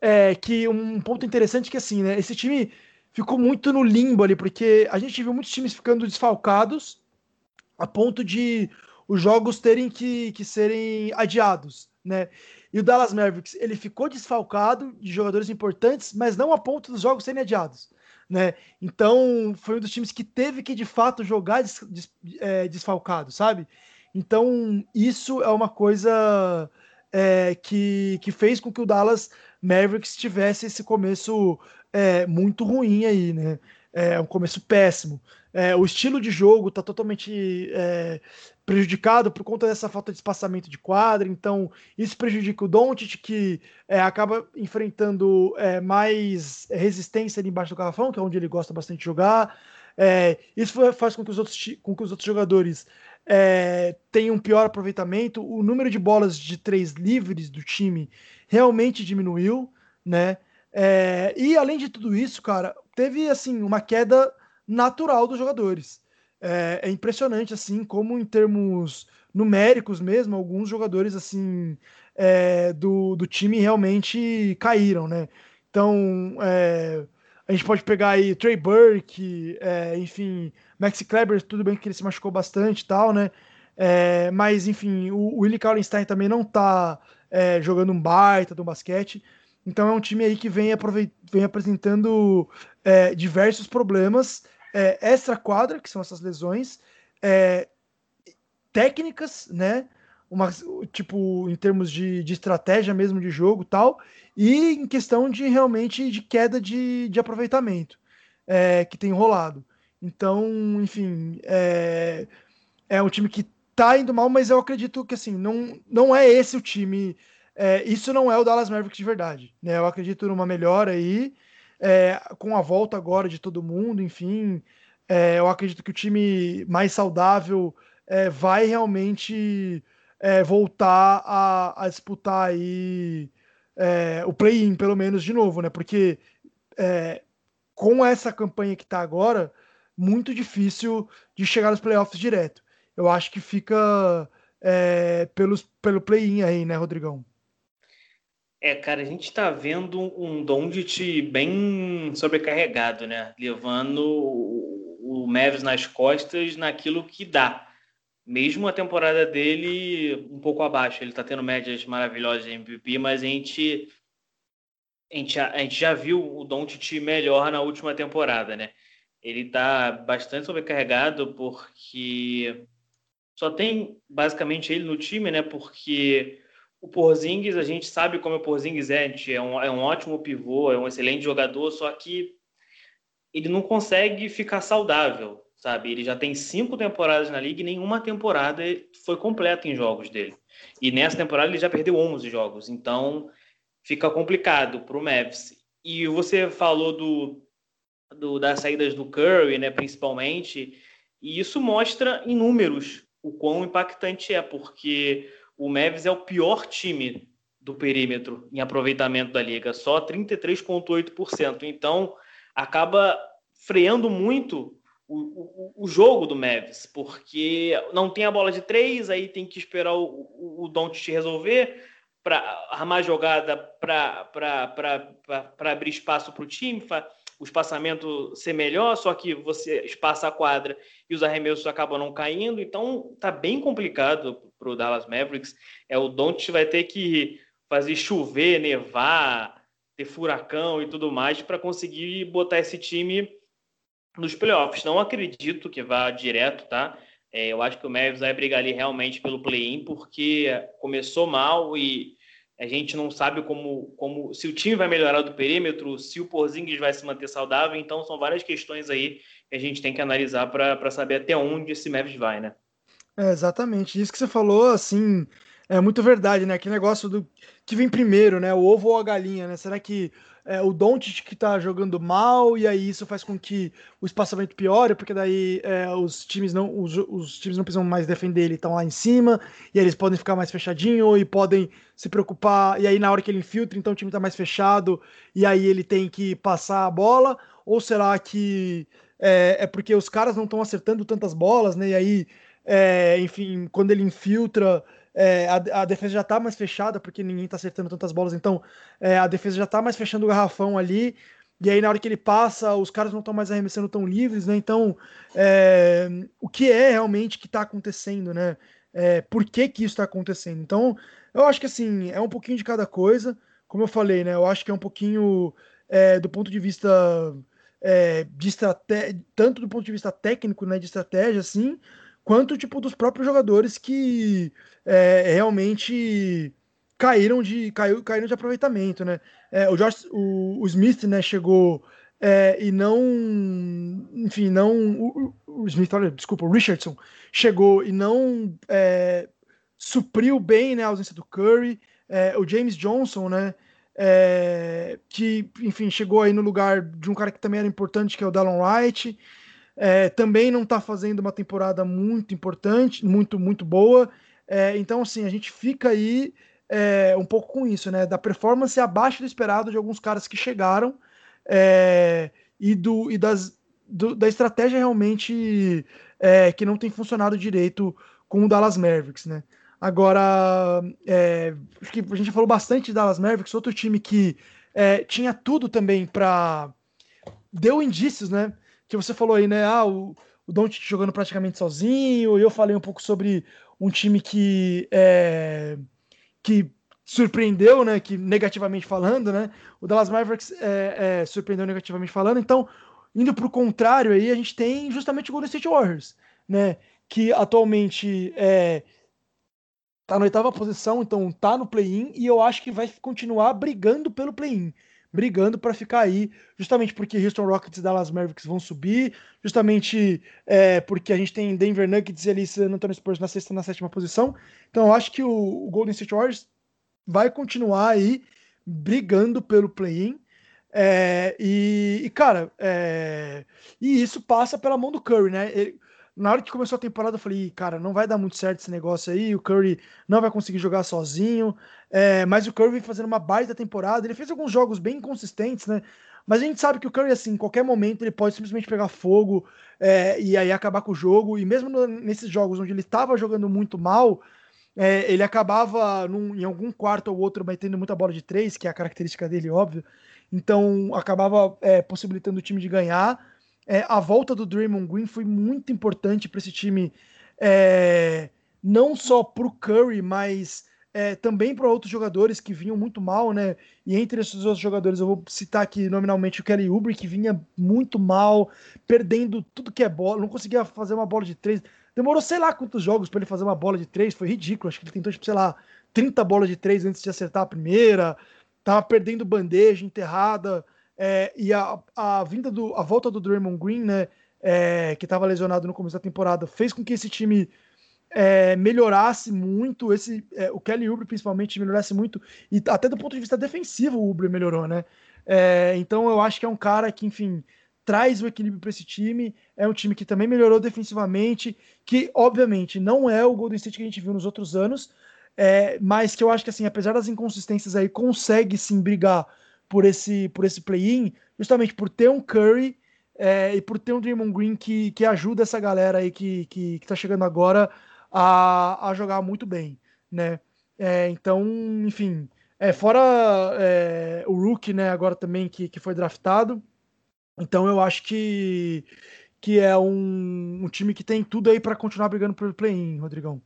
é, que um ponto interessante é que assim, né? Esse time ficou muito no limbo ali, porque a gente viu muitos times ficando desfalcados a ponto de os jogos terem que, que serem adiados, né? E o Dallas Mavericks, ele ficou desfalcado de jogadores importantes, mas não a ponto dos jogos serem adiados, né? Então, foi um dos times que teve que, de fato, jogar des, des, é, desfalcado, sabe? Então, isso é uma coisa é, que, que fez com que o Dallas Mavericks tivesse esse começo é, muito ruim aí, né? É um começo péssimo. É, o estilo de jogo está totalmente é, prejudicado por conta dessa falta de espaçamento de quadra, então isso prejudica o Doncic, que é, acaba enfrentando é, mais resistência ali embaixo do garrafão, que é onde ele gosta bastante de jogar. É, isso faz com que os outros, com que os outros jogadores é, tenham um pior aproveitamento. O número de bolas de três livres do time realmente diminuiu, né? É, e além de tudo isso, cara, teve assim uma queda natural dos jogadores. É, é, impressionante assim como em termos numéricos mesmo, alguns jogadores assim é, do, do time realmente caíram, né? Então é, a gente pode pegar aí Trey Burke, é, enfim, Maxi Kleber, tudo bem que ele se machucou bastante e tal, né? É, mas enfim, o, o Willie Kallenstein também não tá jogando um baita do basquete. Então é um time aí que vem, vem apresentando é, diversos problemas é, extra-quadra, que são essas lesões, é, técnicas, né? Uma, tipo, em termos de, de estratégia mesmo de jogo tal, e em questão de realmente de queda de, de aproveitamento é, que tem rolado. Então, enfim, é, é um time que tá indo mal, mas eu acredito que assim, não, não é esse o time é, isso não é o Dallas Mavericks de verdade. Né? Eu acredito numa melhora aí, é, com a volta agora de todo mundo, enfim. É, eu acredito que o time mais saudável é, vai realmente é, voltar a, a, disputar aí é, o play-in, pelo menos, de novo, né? Porque com essa campanha que está agora, muito difícil de chegar nos playoffs direto. Eu acho que fica pelos, pelo play-in aí, né, Rodrigão? É, cara, a gente está vendo um Dondit bem sobrecarregado, né? Levando o Mavis nas costas naquilo que dá. Mesmo a temporada dele um pouco abaixo, ele está tendo médias maravilhosas de MVP, mas a gente, a gente, a gente já viu o Doncic melhor na última temporada, né? Ele está bastante sobrecarregado porque só tem basicamente ele no time, né? Porque o Porzingis, a gente sabe como o Porzingis é, é um, é um ótimo pivô, é um excelente jogador, só que ele não consegue ficar saudável, sabe? Ele já tem cinco temporadas na liga e nenhuma temporada foi completa em jogos dele. E nessa temporada ele já perdeu 11 jogos, então fica complicado para o Mavs. E você falou do, do, das saídas do Curry, né, principalmente, e isso mostra em números o quão impactante é, porque o Mavis é o pior time do perímetro em aproveitamento da liga, só 33,8%. Então, acaba freando muito o, o, o, jogo do Mavis, porque não tem a bola de três, aí tem que esperar o, o, o Don't resolver para armar jogada para abrir espaço para o time, o espaçamento ser melhor, só que você espaça a quadra e os arremessos acabam não caindo, então tá bem complicado para o Dallas Mavericks. É o Don't vai ter que fazer chover, nevar, ter furacão e tudo mais para conseguir botar esse time nos playoffs. Não acredito que vá direto, tá? É, eu acho que o Mavericks vai brigar ali realmente pelo play-in porque começou mal e a gente não sabe como, como se o time vai melhorar do perímetro, se o Porzingis vai se manter saudável. Então, são várias questões aí que a gente tem que analisar para saber até onde esse Mavis vai, né? É, exatamente. Isso que você falou, assim, É muito verdade, né? Que negócio do que vem primeiro, né? O ovo ou a galinha, né? Será que é, o Doncic que tá jogando mal e aí isso faz com que o espaçamento piore, porque daí é, os times não os, os, times não precisam mais defender ele, estão lá em cima e aí eles podem ficar mais fechadinho e podem se preocupar e aí na hora que ele infiltra, então o time tá mais fechado e aí ele tem que passar a bola ou será que é, é porque os caras não estão acertando tantas bolas, né? E aí, é, enfim, quando ele infiltra é, a, a, defesa já está mais fechada, porque ninguém está acertando tantas bolas, então é, a defesa já está mais fechando o garrafão ali, e aí na hora que ele passa, os caras não estão mais arremessando tão livres, né? Então, é, o que é realmente que está acontecendo, né? É, por que que isso está acontecendo? Então, eu acho que assim, é um pouquinho de cada coisa, como eu falei, né? Eu acho que é um pouquinho é, do ponto de vista é, de estratégia, tanto do ponto de vista técnico, né, de estratégia, assim, quanto tipo dos próprios jogadores que é, realmente caíram de caiu, caíram de aproveitamento, né? É, o, George, o, o, Smith, né, chegou é, e não, enfim, não o, o, Smith, olha, desculpa, o Richardson chegou e não é, supriu bem né, a ausência do Curry. É, o James Johnson, né? É, que, enfim, chegou aí no lugar de um cara que também era importante, que é o Dallon Wright. É, também não está fazendo uma temporada muito importante, muito, muito boa. É, então, assim, a gente fica aí é, um pouco com isso, né? Da performance abaixo do esperado de alguns caras que chegaram é, e, do, e das, do, da estratégia realmente é, que não tem funcionado direito com o Dallas Mavericks, né? Agora, é, acho que a gente falou bastante de Dallas Mavericks, outro time que tinha tudo também para. Deu indícios, né? Que você falou aí, né? Ah, o, o Doncic jogando praticamente sozinho, eu falei um pouco sobre um time que é, que surpreendeu, né? Que negativamente falando, né? O Dallas Mavericks é, é, surpreendeu negativamente falando. Então, indo para o contrário, aí a gente tem justamente o Golden State Warriors, né? Que atualmente é, tá na oitava posição, então tá no play-in e eu acho que vai continuar brigando pelo play-in brigando para ficar aí, justamente porque Houston Rockets e Dallas Mavericks vão subir, justamente é, porque a gente tem Denver Nuggets e ali San Antonio Spurs na sexta e na sétima posição. Então eu acho que o, o Golden State Warriors vai continuar aí brigando pelo play-in. É, e, e, cara, é, e isso passa pela mão do Curry, né? Ele, na hora que começou a temporada, eu falei, cara, não vai dar muito certo esse negócio aí, o Curry não vai conseguir jogar sozinho, é, mas o Curry vem fazendo uma baita temporada, ele fez alguns jogos bem inconsistentes, né? Mas a gente sabe que o Curry, assim, em qualquer momento ele pode simplesmente pegar fogo é, e aí acabar com o jogo, e mesmo no, nesses jogos onde ele estava jogando muito mal, é, ele acabava num, em algum quarto ou outro metendo muita bola de três, que é a característica dele, óbvio, então acabava é, possibilitando o time de ganhar, é, a volta do Draymond Green foi muito importante para esse time, é, não só para o Curry, mas é, também para outros jogadores que vinham muito mal, né? E entre esses outros jogadores, eu vou citar aqui nominalmente o Kelly Oubre, que vinha muito mal, perdendo tudo que é bola, não conseguia fazer uma bola de três. Demorou sei lá quantos jogos para ele fazer uma bola de três, foi ridículo. Acho que ele tentou, tipo, sei lá, 30 bolas de três antes de acertar a primeira. Tava perdendo bandeja enterrada. É, e a, a vinda do a volta do Draymond Green, né, é, que estava lesionado no começo da temporada, fez com que esse time é, melhorasse muito, esse é, o Kelly Oubre principalmente melhorasse muito e até do ponto de vista defensivo o Oubre melhorou, né? É, então eu acho que é um cara que, enfim, traz o equilíbrio para esse time. É um time que também melhorou defensivamente, que obviamente não é o Golden State que a gente viu nos outros anos, é, mas que eu acho que assim, apesar das inconsistências aí, consegue sim brigar por esse, por esse play-in, justamente por ter um Curry é, e por ter um Draymond Green que, que ajuda essa galera aí que, que, que tá chegando agora a, a jogar muito bem, né? É, então, enfim, é, fora é, o Rookie, né, agora também que, que foi draftado, então eu acho que, que é um, um time que tem tudo aí para continuar brigando pelo play-in, Rodrigão.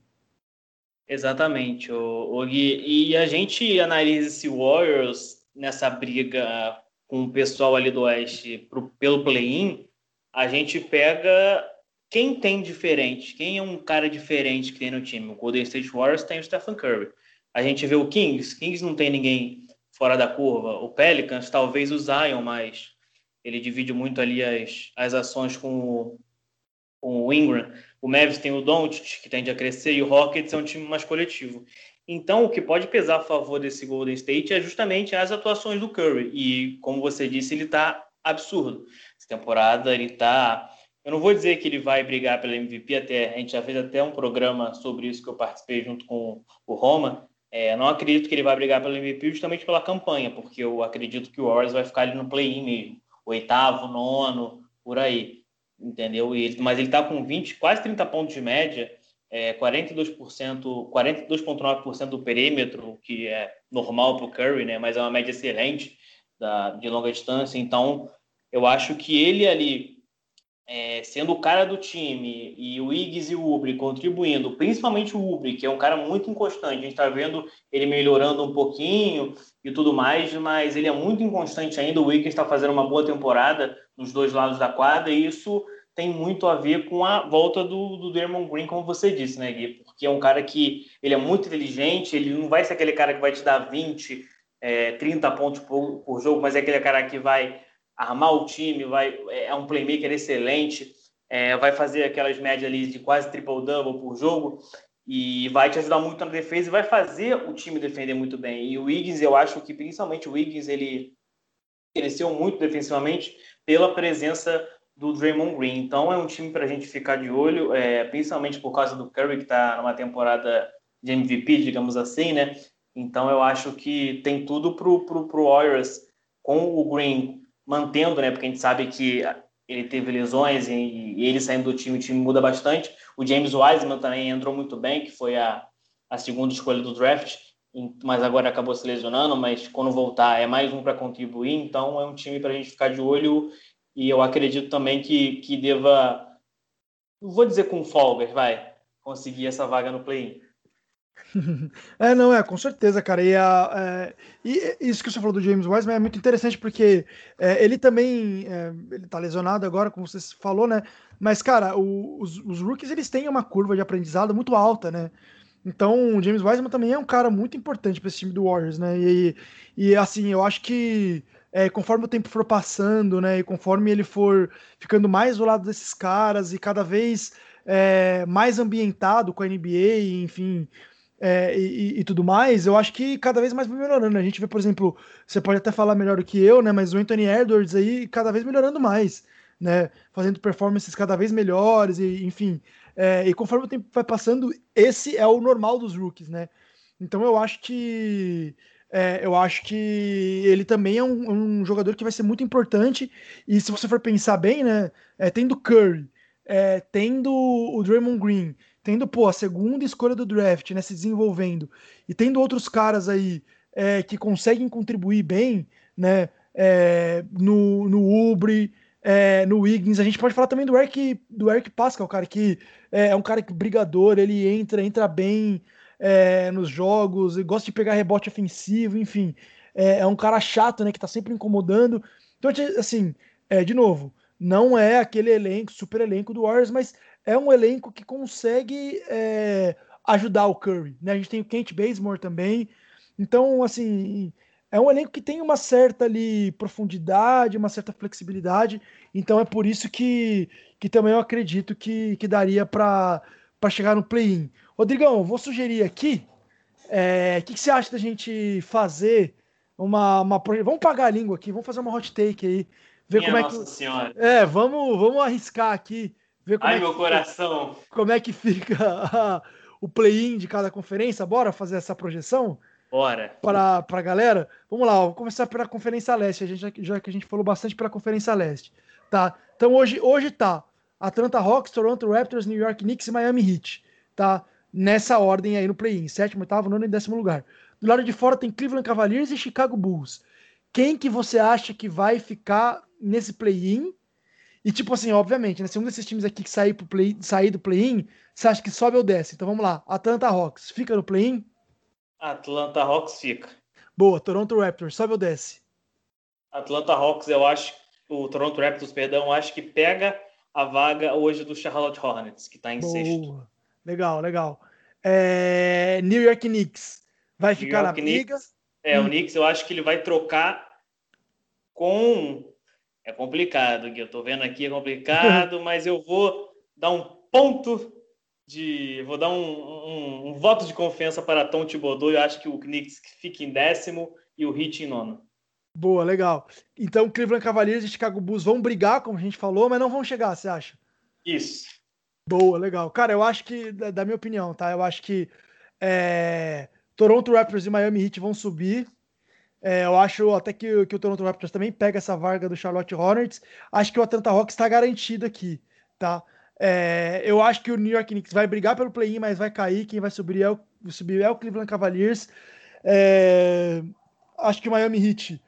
Exatamente, o, o Gui. E a gente analisa esse Warriors nessa briga com o pessoal ali do Oeste pro, pelo play-in, a gente pega quem tem diferente, quem é um cara diferente que tem no time. O Golden State Warriors tem o Stephen Curry. A gente vê o Kings, Kings não tem ninguém fora da curva. O Pelicans, talvez o Zion, mas ele divide muito ali as, as ações com o, com o Ingram. O Mavs tem o Doncic, que tende a crescer, e o Rockets é um time mais coletivo. Então, o que pode pesar a favor desse Golden State é justamente as atuações do Curry. E, como você disse, ele está absurdo. Essa temporada ele está. Eu não vou dizer que ele vai brigar pela MVP, até a gente já fez até um programa sobre isso que eu participei junto com o Roma. É, não acredito que ele vai brigar pelo MVP justamente pela campanha, porque eu acredito que o Warriors vai ficar ali no play-in mesmo, oitavo, nono, por aí, entendeu? E mas ele está com 20, quase 30 pontos de média é, 42%, 42,9% do perímetro, que é normal para o Curry, né? Mas é uma média excelente da, de longa distância. Então, eu acho que ele ali, é, sendo o cara do time, e o Iggs e o Ubre contribuindo, principalmente o Ubre, que é um cara muito inconstante. A gente está vendo ele melhorando um pouquinho e tudo mais, mas ele é muito inconstante ainda. O Iggs está fazendo uma boa temporada nos dois lados da quadra, e isso tem muito a ver com a volta do, do Green, como você disse, né, Gui? Porque é um cara que ele é muito inteligente, ele não vai ser aquele cara que vai te dar 20, é, 30 pontos por, por jogo, mas é aquele cara que vai armar o time, vai, é um playmaker excelente, é, vai fazer aquelas médias ali de quase triple-double por jogo e vai te ajudar muito na defesa e vai fazer o time defender muito bem. E o Wiggins, eu acho que principalmente o Wiggins, ele cresceu muito defensivamente pela presença do Draymond Green. Então é um time para a gente ficar de olho, é, principalmente por causa do Curry, que está numa temporada de MVP, digamos assim, né? Então eu acho que tem tudo pro, pro, pro Warriors com o Green mantendo, né? Porque a gente sabe que ele teve lesões e, e ele saindo do time, o time muda bastante. O James Wiseman também entrou muito bem, que foi a, a segunda escolha do draft, mas agora acabou se lesionando, mas quando voltar é mais um para contribuir, então é um time para a gente ficar de olho e eu acredito também que, que deva, vou dizer com folgas, vai, conseguir essa vaga no play-in. é, não, é, com certeza, cara. E, a, é, e isso que você falou do James Wiseman é muito interessante porque é, ele também é, ele tá lesionado agora, como você falou, né? Mas, cara, o, os, os, rookies eles têm uma curva de aprendizado muito alta, né? Então, o James Wiseman também é um cara muito importante para esse time do Warriors, né? E, e assim, eu acho que é, conforme o tempo for passando, né, e conforme ele for ficando mais do lado desses caras e cada vez é, mais ambientado com a NBA, enfim, é, e, e, tudo mais, eu acho que cada vez mais vai melhorando. A gente vê, por exemplo, você pode até falar melhor do que eu, né, mas o Anthony Edwards aí cada vez melhorando mais, né, fazendo performances cada vez melhores, e enfim. É, e conforme o tempo vai passando, esse é o normal dos rookies, né? Então eu acho que é, eu acho que ele também é um, um, jogador que vai ser muito importante. E se você for pensar bem, né? É, tendo Curry, é, tendo o Draymond Green, tendo pô, a segunda escolha do draft, né? Se desenvolvendo, e tendo outros caras aí é, que conseguem contribuir bem, né? É, no, no Ubre, é, no Wiggins. A gente pode falar também do Eric, do Eric Pascal, cara, que é, um cara que brigador, ele entra, entra bem é, nos jogos, gosta de pegar rebote ofensivo, enfim. É, é, um cara chato, né? Que tá sempre incomodando. Então, assim, é, de novo, não é aquele elenco, super elenco do Warriors, mas é um elenco que consegue é, ajudar o Curry. Né? A gente tem o Kent Bazemore também. Então, assim, é um elenco que tem uma certa ali profundidade, uma certa flexibilidade. Então é por isso que, que também eu acredito que, que daria para chegar no play-in. Rodrigão, vou sugerir aqui. É, o que, que, você acha da gente fazer uma, uma. Vamos pagar a língua aqui, vamos fazer uma hot take aí. Ver Minha como é que. Senhora. É, vamos, vamos arriscar aqui. Ver como Ai, é meu que, coração. Como é que fica a, o play-in de cada conferência? Bora fazer essa projeção? Bora. Para a galera. Vamos lá, vou começar pela Conferência Leste, a gente, já, já que a gente falou bastante pela Conferência Leste. Tá? Então hoje, hoje tá Atlanta Hawks, Toronto Raptors, New York Knicks e Miami Heat. Tá? Nessa ordem aí no play-in, sétimo, oitavo, nono e décimo lugar. Do lado de fora tem Cleveland Cavaliers e Chicago Bulls. Quem que você acha que vai ficar nesse play-in? E tipo assim, obviamente, né, se um desses times aqui que sair, pro play, sair do play-in, você acha que sobe ou desce? Então vamos lá, Atlanta Hawks, fica no play-in? Atlanta Hawks fica. Boa, Toronto Raptors, sobe ou desce? Atlanta Hawks, eu acho, o Toronto Raptors, perdão, acho que pega a vaga hoje do Charlotte Hornets, que está em Boa. sexto. Legal, legal. É... New York Knicks vai ficar na briga. Knicks, é, hum. o Knicks eu acho que ele vai trocar com. É complicado, que eu tô vendo aqui, é complicado, mas eu vou dar um ponto de. Vou dar um, um, um, voto de confiança para Tom Thibodeau. Eu acho que o Knicks fica em décimo e o Heat em nono. Boa, legal. Então, Cleveland Cavaliers e Chicago Bulls vão brigar, como a gente falou, mas não vão chegar, você acha? Isso. Boa, legal. Cara, eu acho que, da, minha opinião, tá? Eu acho que é, Toronto Raptors e Miami Heat vão subir. É, eu acho até que, que, o Toronto Raptors também pega essa vaga do Charlotte Hornets. Acho que o Atlanta Hawks está garantido aqui, tá? É, eu acho que o New York Knicks vai brigar pelo play-in, mas vai cair. Quem vai subir é o, subir é o Cleveland Cavaliers. É, acho que o Miami Heat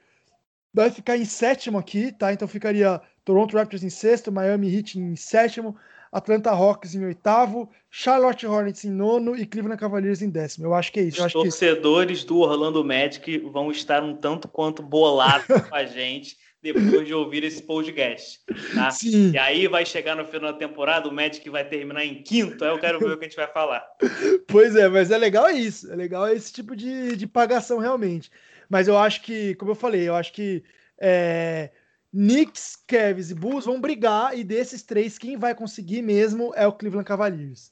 vai ficar em sétimo aqui, tá? Então ficaria Toronto Raptors em sexto, Miami Heat em sétimo, Atlanta Hawks em oitavo, Charlotte Hornets em nono e Cleveland Cavaliers em décimo. Eu acho que é isso. Os torcedores que... do Orlando Magic vão estar um tanto quanto bolados com a gente depois de ouvir esse podcast. Tá? Sim. E aí vai chegar no final da temporada, o Magic vai terminar em quinto, aí eu quero ver o que a gente vai falar. Pois é, mas é legal isso. É legal esse tipo de, de pagação realmente. Mas eu acho que, como eu falei, eu acho que é, Knicks, Cavs e Bulls vão brigar, e desses três, quem vai conseguir mesmo é o Cleveland Cavaliers.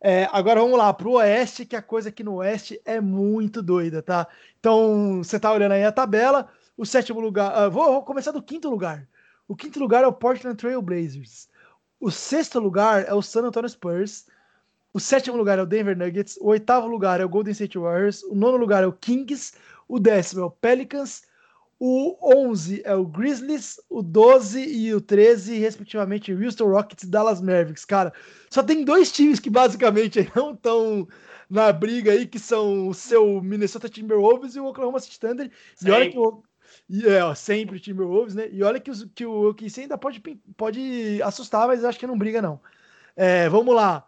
É, agora vamos lá para o Oeste, que a coisa aqui no Oeste é muito doida, tá? Então, você tá olhando aí a tabela, o sétimo lugar. Uh, vou, vou, começar do quinto lugar. O quinto lugar é o Portland Trail Blazers. O sexto lugar é o San Antonio Spurs. O sétimo lugar é o Denver Nuggets. O oitavo lugar é o Golden State Warriors. O nono lugar é o Kings. O décimo é o Pelicans. O 11 é o Grizzlies, o 12 e o 13, respectivamente, Houston Rockets e Dallas Mavericks. Cara, só tem dois times que basicamente não estão na briga aí, que são o seu Minnesota Timberwolves e o Oklahoma City Thunder. E olha que o, e é, ó, sempre Timberwolves, né? E olha que, os, que o OKC ainda pode, pode assustar, mas acho que não briga, não. É, vamos lá.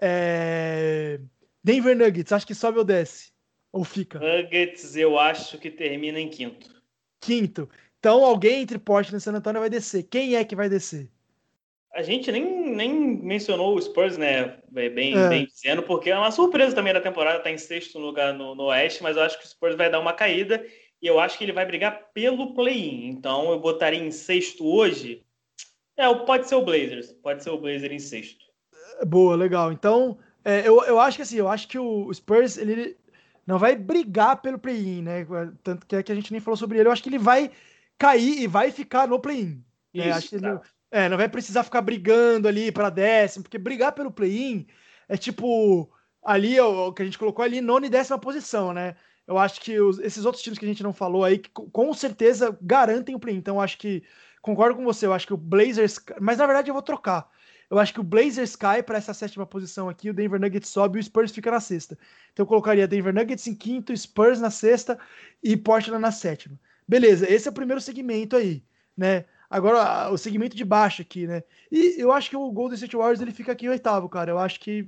É... Denver Nuggets, acho que sobe ou desce? Ou fica? Nuggets, eu acho que termina em quinto. Quinto. Então alguém entre Portland e San Antonio vai descer. Quem é que vai descer? A gente nem, nem mencionou o Spurs, né? Bem, é. bem dizendo, porque é uma surpresa também da temporada, tá em sexto lugar no, no Oeste, mas eu acho que o Spurs vai dar uma caída e eu acho que ele vai brigar pelo play-in. Então eu botaria em sexto hoje. É, pode ser o Blazers. Pode ser o Blazer em sexto. Boa, legal. Então, é, eu, eu acho que assim, eu acho que o Spurs ele não vai brigar pelo play-in, né? Tanto que é que a gente nem falou sobre ele. Eu acho que ele vai cair e vai ficar no play-in. Né? Acho que tá. ele, é, não vai precisar ficar brigando ali para décimo, porque brigar pelo play-in é tipo ali o que a gente colocou ali nona e décima posição, né? Eu acho que os, esses outros times que a gente não falou aí, que, com certeza garantem o play. Então, eu acho que, concordo com você, eu acho que o Blazers. Mas na verdade eu vou trocar. Eu acho que o Blazers cai para essa sétima posição aqui, o Denver Nuggets sobe e o Spurs fica na sexta. Então eu colocaria Denver Nuggets em quinto, Spurs na sexta e Portland na sétima. Beleza, esse é o primeiro segmento aí, né? Agora o segmento de baixo aqui, né? E eu acho que o Golden State Warriors ele fica aqui em oitavo, cara. Eu acho que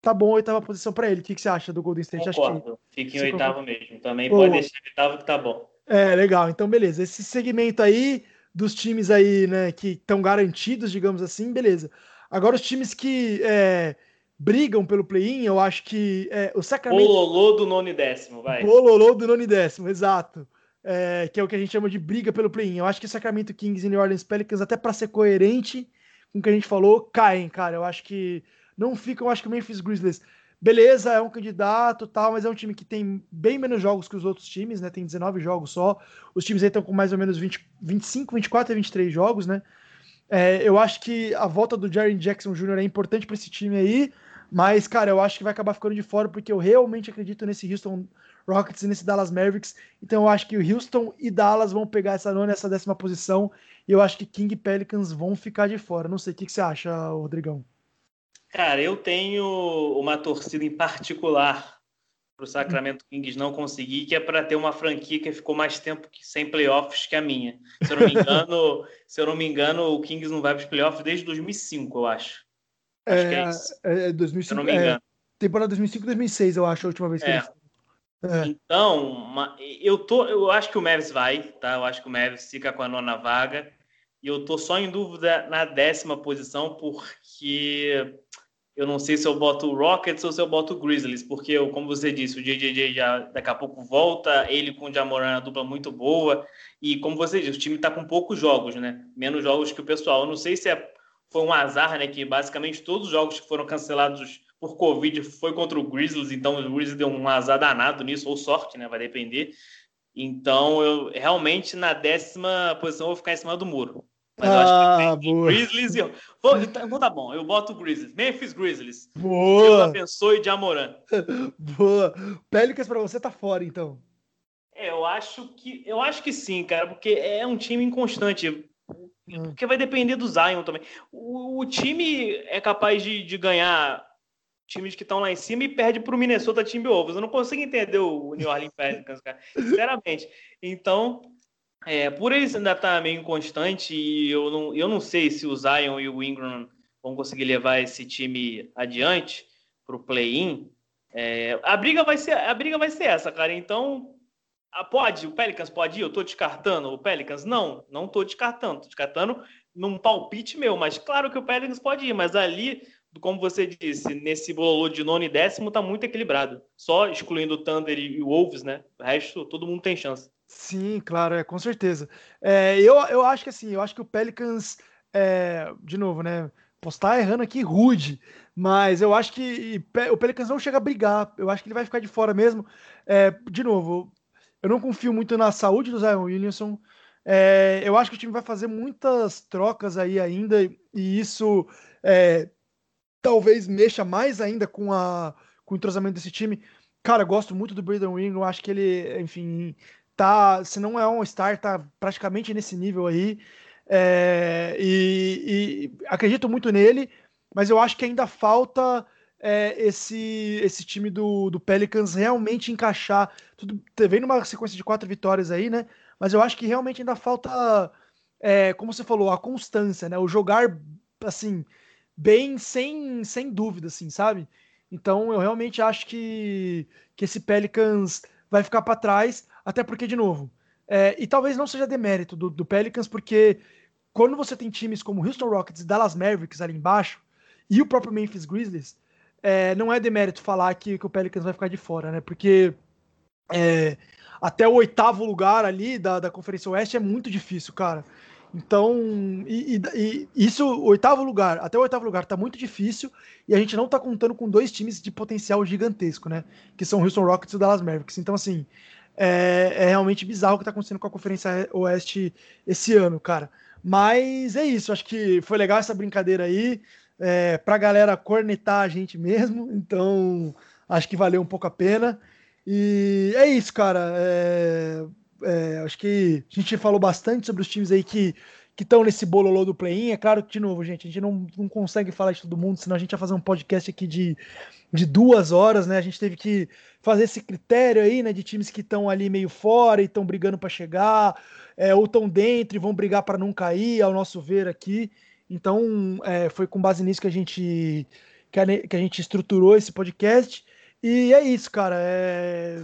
tá bom a oitava posição para ele. O que, que você acha do Golden State? Concordo. Que... Fica em oitavo concorda? mesmo. Também Pô. pode deixar oitavo que tá bom. É, legal. Então, beleza. Esse segmento aí dos times aí, né, que estão garantidos, digamos assim, beleza. Agora, os times que é, brigam pelo play-in, eu acho que é, o Sacramento... Bololô do nono e décimo, vai. Bololô do nono e décimo, exato. É, que é o que a gente chama de briga pelo play-in. Eu acho que Sacramento Kings e New Orleans Pelicans, até para ser coerente com o que a gente falou, caem, cara. Eu acho que não ficam, acho que o Memphis Grizzlies, beleza, é um candidato tal, mas é um time que tem bem menos jogos que os outros times, né? Tem 19 jogos só. Os times aí estão com mais ou menos 20, 25, 24 e 23 jogos, né? É, eu acho que a volta do Jaren Jackson Jr. é importante para esse time aí, mas, cara, eu acho que vai acabar ficando de fora porque eu realmente acredito nesse Houston Rockets e nesse Dallas Mavericks. Então eu acho que o Houston e Dallas vão pegar essa nona, essa décima posição. E eu acho que King e Pelicans vão ficar de fora. Não sei o que, que você acha, Rodrigão. Cara, eu tenho uma torcida em particular para o Sacramento Kings não conseguir, que é para ter uma franquia que ficou mais tempo que sem playoffs que a minha. Se eu não me engano, se eu não me engano, o Kings não vai para os playoffs desde 2005, eu acho. Acho é, que é isso. É 2005, se eu não me engano. É, temporada 2005, 2006, eu acho, a última vez que é. ele é. Então, eu tô, eu acho que o Mavis vai, tá? Eu acho que o Mavis fica com a nona vaga. E eu tô só em dúvida na décima posição, porque eu não sei se eu boto o Rockets ou se eu boto o Grizzlies, porque, eu, como você disse, o JJJ já daqui a pouco volta, ele com o Jamoran, a dupla muito boa, e como você disse, o time está com poucos jogos, né? Menos jogos que o pessoal. Eu não sei se é foi um azar, né? Que basicamente todos os jogos que foram cancelados por Covid foi contra o Grizzlies, então o Grizzlies deu um azar danado nisso, ou sorte, né? Vai depender. Então, eu realmente na décima posição vou ficar em cima do muro. Mas ah, eu acho que ah, Grizzlies. Eu... Vou, então tá bom, eu boto o Grizzlies. Memphis Grizzlies. Boa. Deus abençoe de Amoran. Boa. Pelicans para você tá fora, então. É, eu acho que eu acho que sim, cara, porque é um time inconstante. Hum. Porque vai depender do Zion também. O, o time é capaz de, de ganhar times que estão lá em cima e perde para o Minnesota Timberwolves. Eu não consigo entender o New Orleans Pelicans, cara, sinceramente. Então, é, por eles ainda tá meio inconstante e eu não, eu não sei se o Zion e o Ingram vão conseguir levar esse time adiante para o play-in. É, a briga vai ser a briga vai ser essa, cara. Então, a, pode, o Pelicans pode ir? Eu estou descartando o Pelicans? Não, não estou descartando. Estou descartando num palpite meu, mas claro que o Pelicans pode ir, mas ali como você disse, nesse bololô de nono e décimo tá muito equilibrado. Só excluindo o Thunder e o Wolves, né? O resto, todo mundo tem chance. Sim, claro, é, com certeza. É, eu, eu acho que assim, eu acho que o Pelicans, é, de novo, né? Posso estar errando aqui rude, mas eu acho que o Pelicans não chega a brigar. Eu acho que ele vai ficar de fora mesmo. É, de novo, eu não confio muito na saúde do Zion Williamson. É, eu acho que o time vai fazer muitas trocas aí ainda, e isso é, talvez mexa mais ainda com, a, com o entrosamento desse time. Cara, gosto muito do Braden Ingram, acho que ele, enfim, tá, se não é um star, tá praticamente nesse nível aí. É, e, e, acredito muito nele, mas eu acho que ainda falta é, esse, esse time do, do Pelicans realmente encaixar. Tudo vem numa sequência de quatro vitórias aí, né? Mas eu acho que realmente ainda falta, é, como você falou, a constância, né? O jogar assim bem sem, sem dúvida, assim, sabe? Então eu realmente acho que, que esse Pelicans vai ficar para trás, até porque, de novo, é, e talvez não seja demérito do, do Pelicans, porque quando você tem times como Houston Rockets e Dallas Mavericks ali embaixo, e o próprio Memphis Grizzlies, é, não é demérito falar que, que, o Pelicans vai ficar de fora, né? Porque é, até o oitavo lugar ali da, da Conferência Oeste é muito difícil, cara. Então, e, e, e, isso, oitavo lugar, até o oitavo lugar tá muito difícil e a gente não tá contando com dois times de potencial gigantesco, né? Que são o Houston Rockets e o Dallas Mavericks. Então, assim, é, é realmente bizarro o que tá acontecendo com a Conferência Oeste esse ano, cara. Mas é isso, acho que foi legal essa brincadeira aí, é, pra galera cornetar a gente mesmo, então acho que valeu um pouco a pena. E é isso, cara. É, é, acho que a gente falou bastante sobre os times aí que estão nesse bololô do play-in. É claro que, de novo, gente, a gente não, não consegue falar de todo mundo, senão a gente ia fazer um podcast aqui de, de duas horas, né? A gente teve que fazer esse critério aí, né, de times que estão ali meio fora e estão brigando para chegar, é, ou estão dentro e vão brigar para não cair, ao nosso ver aqui. Então, é, foi com base nisso que a gente que a, que a gente estruturou esse podcast. E é isso, cara. É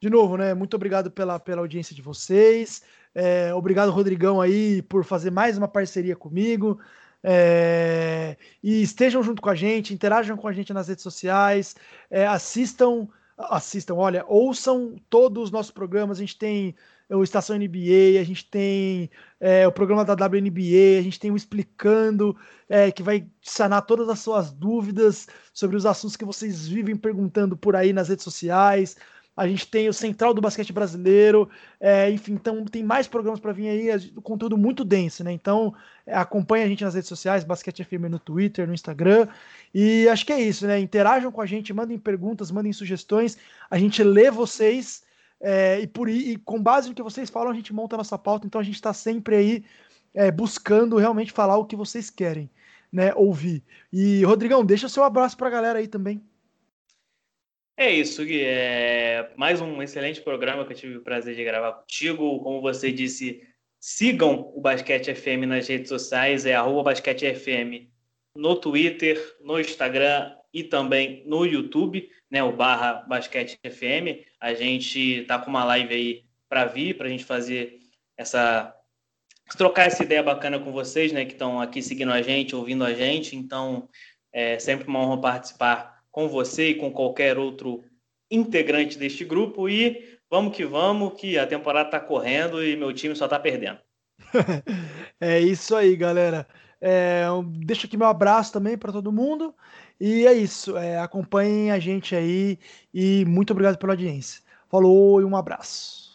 de novo, né? Muito obrigado pela, pela audiência de vocês. É, obrigado, Rodrigão, aí, por fazer mais uma parceria comigo. É, e estejam junto com a gente, interajam com a gente nas redes sociais, é, assistam, assistam, olha, ouçam todos os nossos programas. A gente tem o Estação NBA, a gente tem é, o programa da WNBA, a gente tem o Explicando, é, que vai sanar todas as suas dúvidas sobre os assuntos que vocês vivem perguntando por aí nas redes sociais a gente tem o Central do Basquete Brasileiro, é, enfim, então tem mais programas para vir aí, conteúdo muito denso, né? Então é, acompanha a gente nas redes sociais, Basquete FM no Twitter, no Instagram, e acho que é isso, né? Interajam com a gente, mandem perguntas, mandem sugestões, a gente lê vocês, é, e, por, e com base no que vocês falam, a gente monta a nossa pauta, então a gente está sempre aí é, buscando realmente falar o que vocês querem, né? Ouvir. E, Rodrigão, deixa seu abraço para a galera aí também. É isso, Gui. É mais um excelente programa que eu tive o prazer de gravar contigo. Como você disse, sigam o Basquete FM nas redes sociais, é arroba Basquete FM no Twitter, no Instagram e também no YouTube, né, o barra Basquete FM. A gente tá com uma live aí para vir, para a gente fazer essa trocar essa ideia bacana com vocês, né, que estão aqui seguindo a gente, ouvindo a gente. Então, é sempre uma honra participar com você e com qualquer outro integrante deste grupo. E vamos que vamos, que a temporada está correndo e meu time só está perdendo. é isso aí, galera. É, deixo aqui meu abraço também para todo mundo. E é isso. É, acompanhem a gente aí e muito obrigado pela audiência. Falou e um abraço.